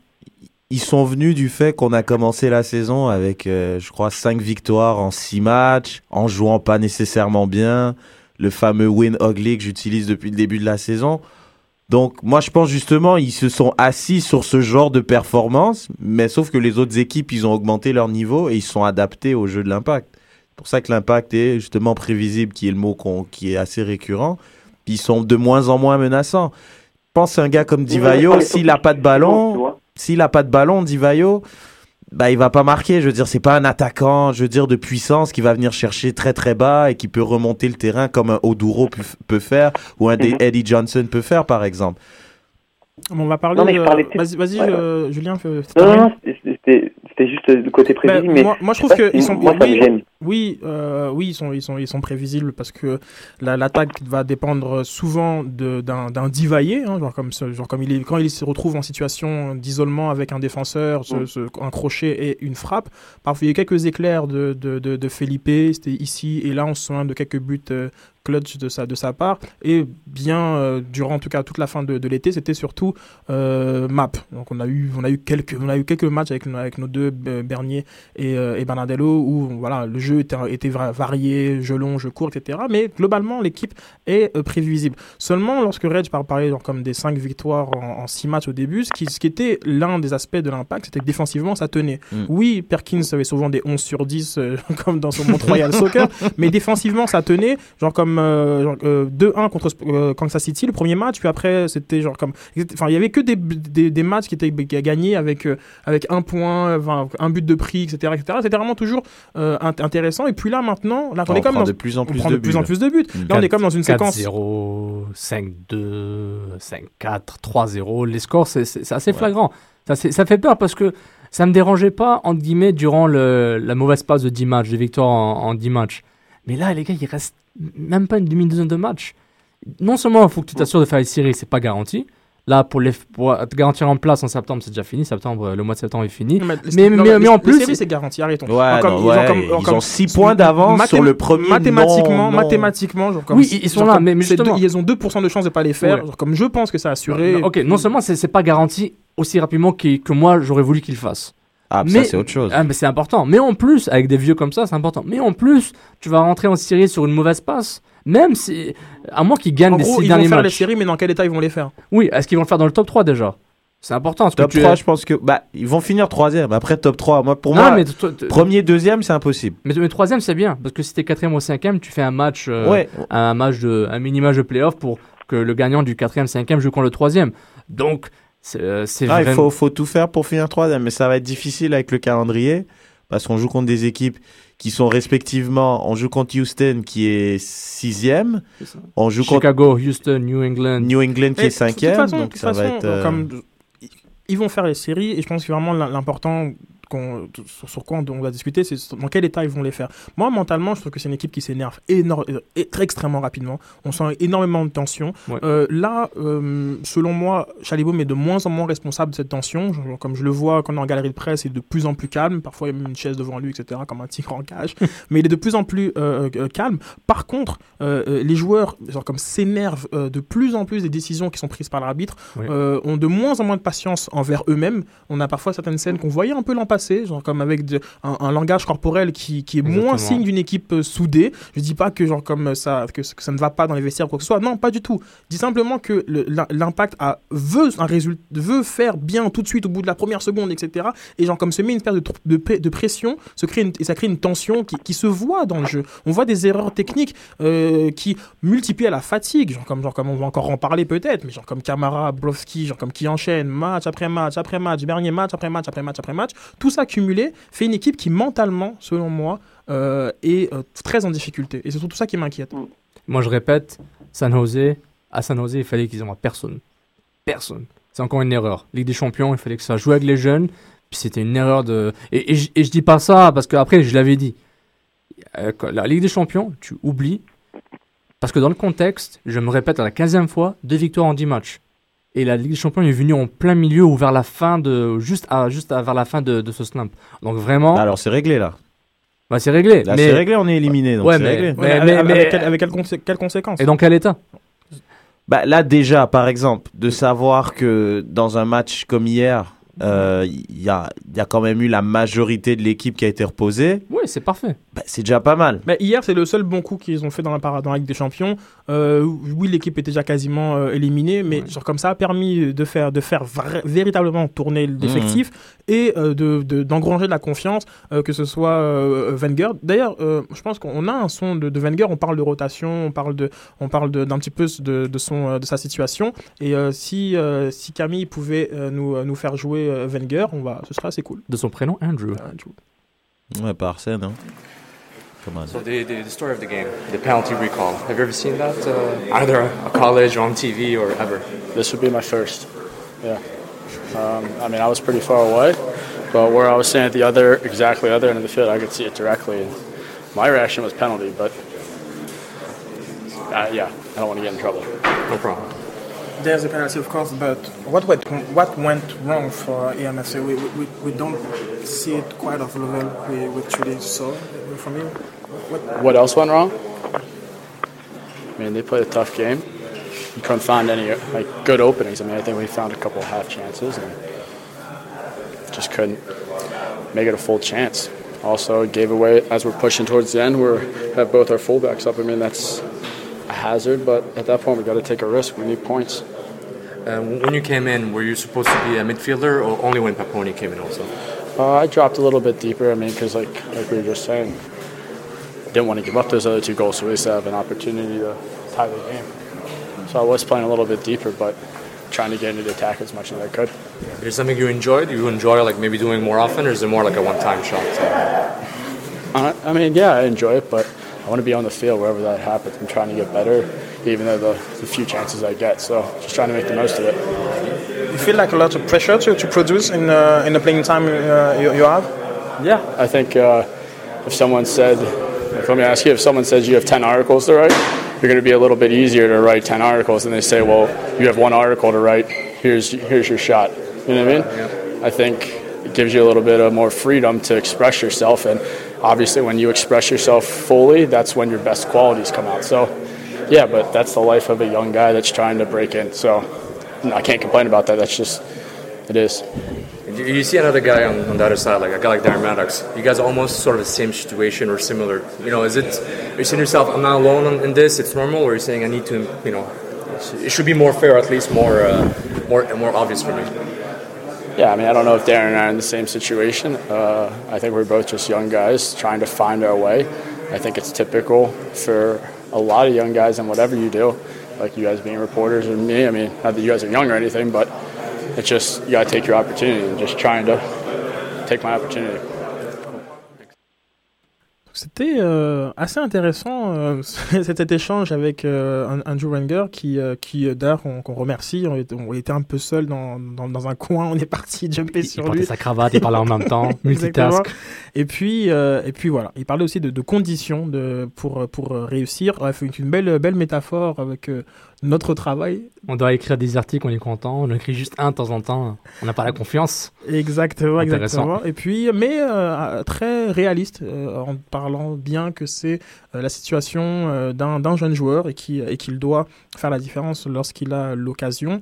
ils sont venus du fait qu'on a commencé la saison avec euh, je crois 5 victoires en 6 matchs en jouant pas nécessairement bien le fameux win ugly que j'utilise depuis le début de la saison donc moi je pense justement ils se sont assis sur ce genre de performance, mais sauf que les autres équipes ils ont augmenté leur niveau et ils sont adaptés au jeu de l'impact. C'est pour ça que l'impact est justement prévisible, qui est le mot qu'on- qui est assez récurrent. Puis ils sont de moins en moins menaçants. Je pense à un gars comme Divayo, s'il n'a pas de ballon, s'il a pas de ballon, Divayo, bah il va pas marquer. Je veux dire, c'est pas un attaquant, je veux dire, de puissance qui va venir chercher très très bas et qui peut remonter le terrain comme un Oduro peut, peut faire ou un des Eddie Johnson peut faire par exemple. On va parler. Non, mais je parlais de- Vas-y, vas-y, Ouais. euh, Julien. fais- Non, non, non, c'était- juste le côté prévisible, Ben, mais moi- moi, je trouve qu'ils sont- Moi, ça me gêne. Oui, euh, oui, ils sont, ils sont, ils sont prévisibles parce que la- l'attaque va dépendre souvent d'un divaillé, hein, genre comme, ce- genre comme il est, quand il se retrouve en situation d'isolement avec un défenseur, ce- Mm. ce- un crochet et une frappe. Parfois, il y a eu quelques éclairs de, de, de, de Felipe, c'était ici et là, on se souvient de quelques buts euh, clutch de sa, de sa part. Et bien, euh, durant en tout cas toute la fin de, de l'été, c'était surtout euh, map. Donc on a eu, on a eu quelques, on a eu quelques matchs avec, avec nos deux Bernier et, euh, et Bernardello où voilà, le jeu était, était va- varié, jeu long, jeu court, etc. Mais globalement, l'équipe est euh, prévisible. Seulement, lorsque Reg par- parlait genre, comme des 5 victoires en 6 matchs au début, ce qui, ce qui était l'un des aspects de l'impact, c'était que défensivement, ça tenait. Mm. Oui, Perkins avait souvent des 11 sur 10, euh, comme dans son Montreal Soccer, mais défensivement, ça tenait. Genre comme euh, genre, euh, 2-1 contre Kansas City, le premier match, puis après, c'était genre comme. Enfin, il y avait que des, des, des matchs qui étaient gagnés avec, avec un point, un but de prix, etc. etc. C'était vraiment toujours euh, int- intéressant. Et puis là, maintenant, là, on, On est comme prend dans, de plus en on plus prend de de plus buts, en là. plus de buts. Mm. Là, on est comme dans une séquence. 4-0, 5-2, 5-4, 3-0. Les scores, c'est- assez flagrant. Ça, ça fait peur parce que ça me dérangeait pas, entre guillemets, durant le, la mauvaise passe de 10 matchs, des victoires en, en 10 matchs. Mais là, les gars, il reste même pas une demi-douzaine de matchs. Non seulement il faut que tu t'assures de faire les séries, c'est pas garanti. Là, pour, les, pour te garantir en place en septembre, c'est déjà fini. Septembre, le mois de septembre est fini. Mais, Mais, non, mais, en plus, c'est garanti, arrêtons. Ouais, Genre comme- non, genre ouais, comme- genre ils ont six points d'avance sur le premier Mathématiquement, non, mathématiquement, genre comme Oui, ils sont là, comme mais- deux- ils ont 2% de chance de pas les faire. Ouais. Genre comme je pense que c'est assuré. Non, ok, non seulement c'est pas garanti aussi rapidement qu'il- que moi j'aurais voulu qu'il le Ah, ça, c'est autre chose. Ah, mais c'est important. Mais en plus, avec des vieux comme ça, c'est important. Mais en plus, tu vas rentrer en série sur une mauvaise passe. Même si. À moins qu'ils gagnent En des gros, six ils vont faire les séries, mais dans quel état ils vont les faire? Oui, est-ce qu'ils vont le faire dans le top 3 déjà? C'est important. Top tu es- 3, je pense que. Bah, ils vont finir troisième. Après, top 3. Moi, pour Non, moi, mais premier, deuxième, c'est impossible. Mais, mais troisième, c'est bien. Parce que si t'es quatrième ou cinquième, tu fais un match. euh, Ouais. Un match de. Un mini-match de playoff pour que le gagnant du quatrième, cinquième joue contre le troisième. Donc, euh, Ah, il faut, faut tout faire pour finir troisième. Mais ça va être difficile avec le calendrier. Parce qu'on joue contre des équipes qui sont respectivement. On joue contre Houston qui est sixième. On joue contre Chicago, Houston, New England. New England qui Et est cinquième. De toute façon, donc va être. euh, comme ils vont faire les séries et je pense que vraiment l'im- l'important qu'on- sur, quoi on doit discuter, c'est dans quel état ils vont les faire. Moi, mentalement, je trouve que c'est une équipe qui s'énerve énorme, et très extrêmement rapidement. On sent énormément de tension. Ouais. Euh, là, euh, selon moi, Chalibaume est de moins en moins responsable de cette tension. Comme je le vois quand on est en galerie de presse, il est de plus en plus calme. Parfois, il y a même une chaise devant lui, etc., comme un tigre en cage. Mais il est de plus en plus euh, euh, calme. Par contre, euh, euh, les joueurs, genre, comme s'énervent euh, de plus en plus des décisions qui sont prises par l'arbitre, euh, ont de moins en moins de patience envers eux-mêmes. On a parfois certaines scènes qu'on voyait un peu l'an passé, genre comme avec de- un, un langage corporel qui, qui est moins signe d'une équipe euh, soudée. Je dis pas que genre comme ça que, que ça ne va pas dans les vestiaires ou quoi que ce soit. Non, pas du tout. Je dis simplement que l'impact a veut un résultat, veut faire bien tout de suite au bout de la première seconde, etc. Et genre comme se met une espèce de, pression, se crée une- et ça crée une tension qui, qui se voit dans le jeu. On voit des erreurs techniques euh, qui multiplient à la fatigue, genre comme genre comme on va encore en parler peut-être, mais genre comme Camara, Blovski, genre comme qui enchaîne match après match après match, dernier match après match après match après match. Tout ça cumulé fait une équipe qui mentalement, selon moi, euh, est euh, très en difficulté. Et c'est surtout ça qui m'inquiète. Moi, je répète, San Jose, à San Jose, il fallait qu'ils envoient personne. Personne. C'est encore une erreur. Ligue des Champions, il fallait que ça joue avec les jeunes. Puis c'était une erreur de. Et, et, je- et je dis pas ça parce qu'après, je l'avais dit. Euh, La Ligue des Champions, tu oublies. Parce que dans le contexte, je me répète à la 15e fois, deux victoires en 10 matchs. Et la Ligue des Champions est venue en plein milieu ou vers la fin de. Juste, à, juste à- vers la fin de, de ce snap. Donc vraiment. Alors c'est réglé là. Bah, c'est réglé. Là, mais... c'est réglé, on est éliminé. Donc Ouais, c'est mais- réglé. mais- Ouais, mais- avec, mais- avec quelle- avec quelles consé- quelles conséquences Et dans quel état? Bah, là, déjà, par exemple, de savoir que dans un match comme hier, euh, il y, a, il y a quand même eu la majorité de l'équipe qui a été reposée, Oui, c'est parfait. bah, c'est déjà pas mal. Bah, hier, c'est le seul bon coup qu'ils ont fait dans la, dans la Ligue des Champions. Euh, oui, l'équipe était déjà quasiment euh, éliminée, mais genre, comme ça a permis de faire, de faire véritablement tourner l'effectif et euh, de, de- d'engranger de la confiance, euh, que ce soit euh, Wenger. D'ailleurs, euh, je pense qu'on a un son de, de Wenger, on parle de rotation, on parle, de, on parle de- d'un petit peu de, de, son, euh, de sa situation. Et euh, si, euh, si Camille pouvait euh, nous, euh, nous faire jouer euh, Wenger, on va, ce serait assez cool. De son prénom, Andrew. Ouais, pas Arsène, hein. So the, the, the story of the game, the penalty recall. Have you ever seen that, uh, either a college or on TV or ever? This would be my first. Yeah. Um, I mean, I was pretty far away, but where I was standing at the other, exactly other end of the field, I could see it directly. And my reaction was penalty, but uh, yeah, I don't want to get in trouble. No problem. There's a penalty, of course, but what went, what went wrong for EMFC? We, we, we don't see it quite of level we, we truly saw from you. What, What else went wrong? I mean, they played a tough game. You couldn't find any like good openings. I mean, I think we found a couple half chances and just couldn't make it a full chance. Also, gave away as we're pushing towards the end. We have both our fullbacks up. I mean, that's hazard, but at that point, we got to take a risk. We need points. Um, when you came in, were you supposed to be a midfielder or only when Paponi came in also? Uh, I dropped a little bit deeper. I mean, because like like we were just saying, I didn't want to give up those other two goals, so we to have an opportunity to tie the game. So I was playing a little bit deeper, but trying to get into the attack as much as I could. Is there something you enjoy? Do you enjoy like maybe doing more often, or is it more like a one-time shot? Uh, I mean, yeah, I enjoy it, but I want to be on the field wherever that happens. I'm trying to get better, even though the, the few chances I get. So just trying to make the most of it. you feel like a lot of pressure to, to produce in, uh, in the playing time uh, you, you have? Yeah, I think uh, if someone said, if let me ask you, if someone says you have 10 articles to write, you're going to be a little bit easier to write 10 articles than they say, well, you have one article to write, here's, here's your shot. You know what I mean? Yeah. I think it gives you a little bit of more freedom to express yourself. And obviously, when you express yourself fully, that's when your best qualities come out. So, yeah, but that's the life of a young guy that's trying to break in. So I can't complain about that. That's just, it is. You see another guy on, on the other side, like a guy like Darren Maddox. You guys are almost sort of the same situation or similar. You know, is it? Are you saying yourself, "I'm not alone in, in this. It's normal," or are you saying, "I need to," you know, it should be more fair, at least more, uh, more, more obvious for me. Yeah, I mean, I don't know if Darren and I are in the same situation. Uh, I think we're both just young guys trying to find our way. I think it's typical for a lot of young guys in whatever you do, like you guys being reporters and me. I mean, not that you guys are young or anything, but it's just you got to take your opportunity and just trying to take my opportunity. C'était euh, assez intéressant euh, cet échange avec euh, Andrew Wenger qui, euh, qui euh, d'ailleurs qu'on remercie. On était, on était un peu seul dans, dans, dans un coin, on est parti jumper Il sur portait lui. sa cravate, il parlait en même temps, multitask. Et puis, euh, et puis voilà, il parlait aussi de, de conditions de, pour, pour réussir. Bref, une une belle, belle métaphore avec notre travail. On doit écrire des articles, on est content. On écrit juste un de temps en temps. On n'a pas la confiance. Exactement, exactement. Et puis, mais euh, très réaliste, euh, en parlant bien que c'est euh, la situation d'un jeune joueur et qui- et qu'il doit faire la différence lorsqu'il a l'occasion.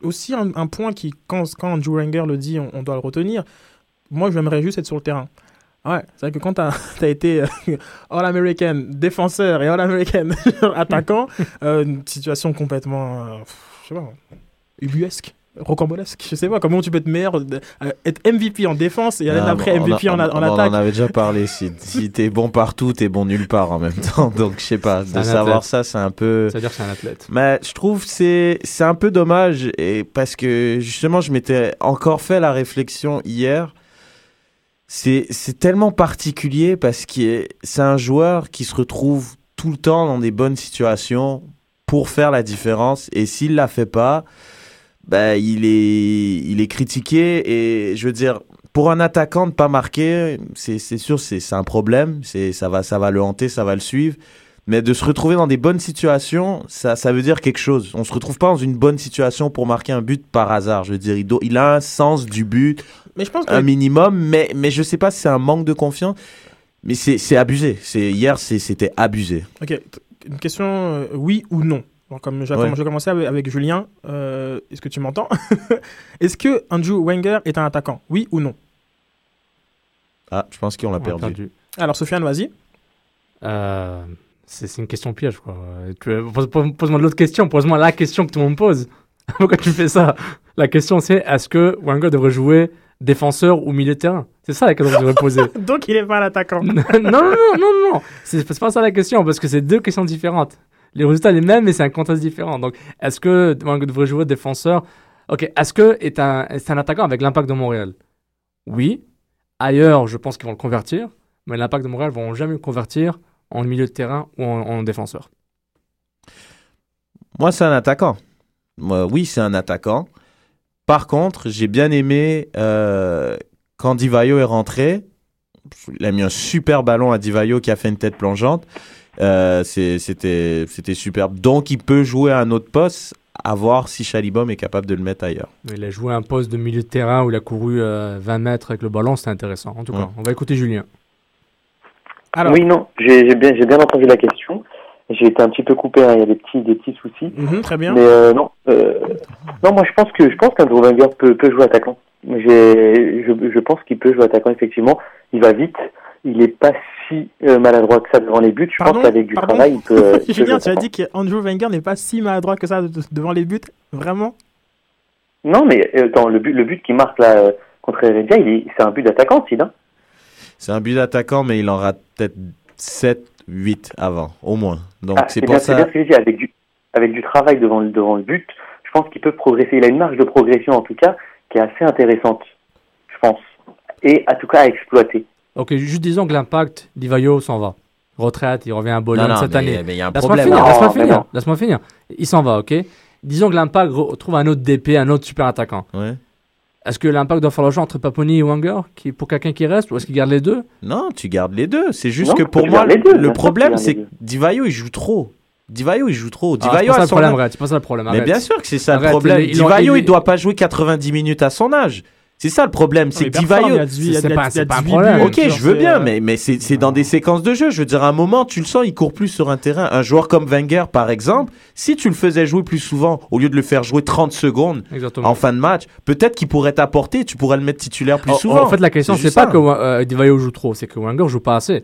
Aussi, un, un point qui, quand, quand Andrew Wenger le dit, on, on doit le retenir. Moi, j'aimerais juste être sur le terrain. Ouais, c'est vrai que quand tu as, été euh, All-American défenseur et All-American attaquant, euh, une situation complètement, euh, je sais pas, ubuesque, rocambolesque, je sais pas, comment tu peux être meilleur, euh, être MVP en défense et l'année Ah, d'après on MVP a- en, a- en on attaque. en avait déjà parlé. Si, si t'es bon partout, t'es bon nulle part en même temps. Donc, je sais pas, de savoir athlète. ça, c'est un peu. Ça veut dire que c'est un athlète. Mais je trouve que c'est c'est un peu dommage et parce que justement je m'étais encore fait la réflexion hier. C'est tellement particulier parce que c'est un joueur qui se retrouve tout le temps dans des bonnes situations pour faire la différence. Et s'il la fait pas, ben il est il est critiqué. Et je veux dire pour un attaquant de pas marquer, c'est sûr c'est un problème, c'est ça va ça va le hanter, ça va le suivre. Mais de se retrouver dans des bonnes situations, ça, ça veut dire quelque chose. On se retrouve pas dans une bonne situation pour marquer un but par hasard. Je veux dire, il, doit- il a un sens du but, Mais je pense que un minimum, mais, mais je sais pas si c'est un manque de confiance. Mais c'est c'est abusé. C'est Hier, c'était abusé. Ok, une question euh, oui ou non? Bon, comme j'ai Ouais. j'ai commencé avec, avec Julien, euh, est-ce que tu m'entends? Est-ce que Andrew Wenger est un attaquant? Oui ou non? Ah, je pense qu'on l'a perdu. Alors, Sofiane, vas-y. Euh, c'est une question piège, quoi. Pose-moi l'autre question. Pose-moi la question que tout le monde pose. Pourquoi tu fais ça? La question, c'est est-ce que Wenger devrait jouer défenseur ou milieu de terrain? C'est ça la question que tu devrais poser. Donc, il est pas l'attaquant. non, non, non, non, non. C'est pas ça la question, parce que c'est deux questions différentes. Les résultats les mêmes, mais c'est un contexte différent. Donc, est-ce que Wenger devrait jouer défenseur? Ok, est-ce que est un, est un attaquant avec l'impact de Montréal? Oui. Ailleurs, je pense qu'ils vont le convertir, mais l'impact de Montréal vont jamais le convertir en milieu de terrain ou en, en défenseur? Moi, c'est un attaquant. Moi, oui, c'est un attaquant. Par contre, j'ai bien aimé euh, quand Divayo est rentré. il a mis un super ballon à Divayo qui a fait une tête plongeante. Euh, C'était superbe. Donc, il peut jouer à un autre poste, à voir si Chalibom est capable de le mettre ailleurs. Il a joué un poste de milieu de terrain où il a couru euh, 20 mètres avec le ballon, c'était intéressant. En tout cas, on va écouter Julien. Oui, non, j'ai bien, entendu la question. J'ai été un petit peu coupé, hein, il y a des petits, des petits soucis. Mhm, très bien. Mais euh, non, euh, non, moi je pense que je pense qu'Andrew Wenger peut, peut jouer attaquant. Je, je pense qu'il peut jouer attaquant effectivement. Il va vite. Il est pas si euh, maladroit que ça devant les buts. Je Pardon pense qu'avec du Pardon travail, il peut. Julien, tu as dit qu'Andrew Wenger n'est pas si maladroit que ça de- devant les buts Vraiment? Non, mais dans le but, le but qui marque là contre Heredia, c'est un but d'attaquant, Sid. Hein C'est un but d'attaquant, mais il en rate peut-être 7, 8 avant, au moins. Donc, Ah, c'est pour bien, ça. bien ce que dit. Avec du, avec du travail devant le, devant le but, je pense qu'il peut progresser. Il a une marge de progression en tout cas qui est assez intéressante, je pense, et en tout cas à exploiter. Ok, juste disons que l'impact d'Ivayo s'en va. Retraite, il revient à Bologne Non, non, cette mais- année. mais il y a un Laisse-moi problème. finir, laisse-moi finir, laisse-moi finir. Il s'en va, ok? Disons que l'impact retrouve un autre DP, un autre super attaquant. Ouais. Est-ce que l'impact doit faire le choix entre Paponi et Wenger qui, pour quelqu'un qui reste ou est-ce qu'il garde les deux? Non, tu gardes les deux. C'est juste Non, que pour moi, deux, le problème, c'est que Divayo, il joue trop. Divayo, il joue trop. Ah, c'est Divayo pas son pas ça le problème, Mais bien sûr que c'est ça le problème. ont- Divayo, il doit pas jouer 90 minutes à son âge. C'est ça le problème, c'est que Divayo. il y a 18 il y a- C'est pas- pas un 18 problème. Ok, je veux bien, euh, mais, mais c'est c'est dans des séquences de jeu. Je veux dire, à un moment, tu le sens, il court plus sur un terrain. Un joueur comme Wenger, par exemple, si tu le faisais jouer plus souvent, au lieu de le faire jouer 30 secondes Exactement. en fin de match, peut-être qu'il pourrait t'apporter, tu pourrais le mettre titulaire plus En- souvent. En fait, la question, c'est pas ça. que euh, Divayo joue trop, c'est que Wenger joue pas assez.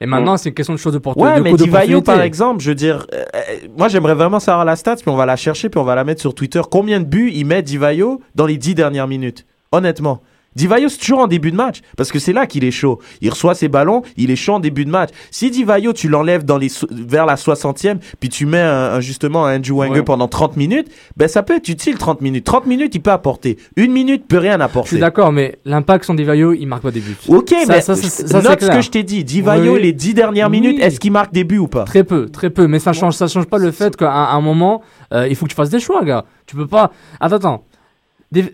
Et maintenant, c'est une question de choses de portée. Ouais, de mais Divayo, par exemple, je veux dire, euh, euh, moi j'aimerais vraiment savoir la stat, puis on va la chercher, puis on va la mettre sur Twitter. Combien de buts il met Divayo dans les 10 dernières minutes? Honnêtement. Divayo, c'est toujours en début de match, parce que c'est là qu'il est chaud. Il reçoit ses ballons, il est chaud en début de match. Si Divayo, tu l'enlèves dans les vers la 60e, puis tu mets un, un- justement un Andrew Wenger Ouais. pendant 30 minutes, ben ça peut être utile 30 minutes. 30 minutes, il peut apporter. Une minute peut rien Je apporter. suis d'accord, mais l'impact sans Divayo, il marque pas des buts. Ok, Ça- mais ça, ça, je- note ce que je t'ai dit. Divayo, Oui. les 10 dernières minutes, Oui. est-ce qu'il marque des buts ou pas? Très peu, très peu. Mais ça change, ça change pas le fait qu'à un, moment, euh, il faut que tu fasses des choix, gars. Tu peux pas. Attends, attends. Des-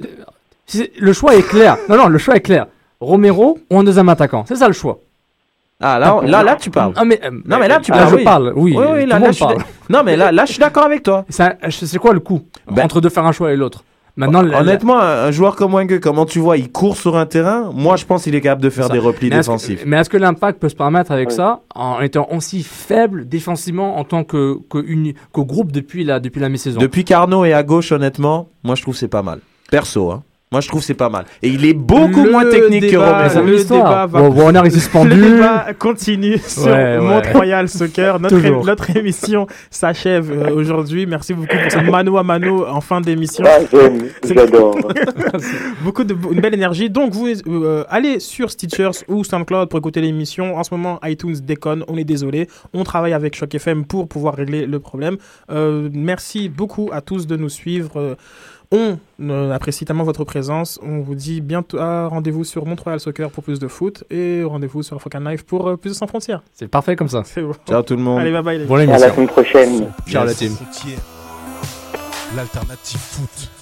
Le choix est clair. Non, non, le choix est clair. Romero ou un deuxième attaquant. C'est ça le choix. Ah, là, là, là, tu parles. Ah, mais, euh, Non, mais là, tu là, parles. je oui. parle, oui. Oui, oui, là, là, monde parle. Non, mais là, là, je suis d'accord avec toi. C'est quoi le coup Ben- entre de faire un choix et l'autre Maintenant, la- Honnêtement, un un joueur comme Wenger, comment tu vois, il court sur un terrain. Moi, je pense qu'il est capable de faire Ça. des replis mais est-ce que- défensifs. mais est-ce que l'impact peut se permettre avec Oui. ça, en étant aussi faible défensivement en tant que, que, uni- que groupe depuis la, depuis la mi-saison? Depuis qu'Arnaud est à gauche, honnêtement, moi, je trouve que c'est pas mal. Perso, hein. Moi, je trouve que c'est pas mal. Et il est beaucoup Le moins technique que débat- Romero. le débat va- Bon, est suspendu. Le débat continue sur Ouais, ouais. Mont-Royal Soccer. Notre, notre émission s'achève euh, aujourd'hui. Merci beaucoup pour ce mano à mano en fin d'émission. Ah, j'adore. beaucoup de une belle énergie. Donc vous euh, allez sur Stitchers ou SoundCloud pour écouter l'émission. En ce moment, iTunes déconne. On est désolé. On travaille avec Choc FM pour pouvoir régler le problème. Euh, merci beaucoup à tous de nous suivre. On euh, apprécie tellement votre présence. On vous dit bientôt ah, rendez-vous sur Montreal Soccer pour plus de foot et rendez-vous sur Fucking Life pour euh, plus de sans frontières. C'est parfait comme ça. C'est bon. Ciao tout le monde. Allez, bye bye. les Bonne gars. À la semaine prochaine. Ciao la team. L'alternative foot.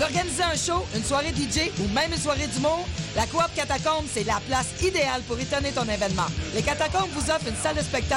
Veux un show, une soirée DJ ou même une soirée d'humour? La Coop Catacombe, c'est la place idéale pour étonner ton événement. Les Catacombes vous offrent une salle de spectacle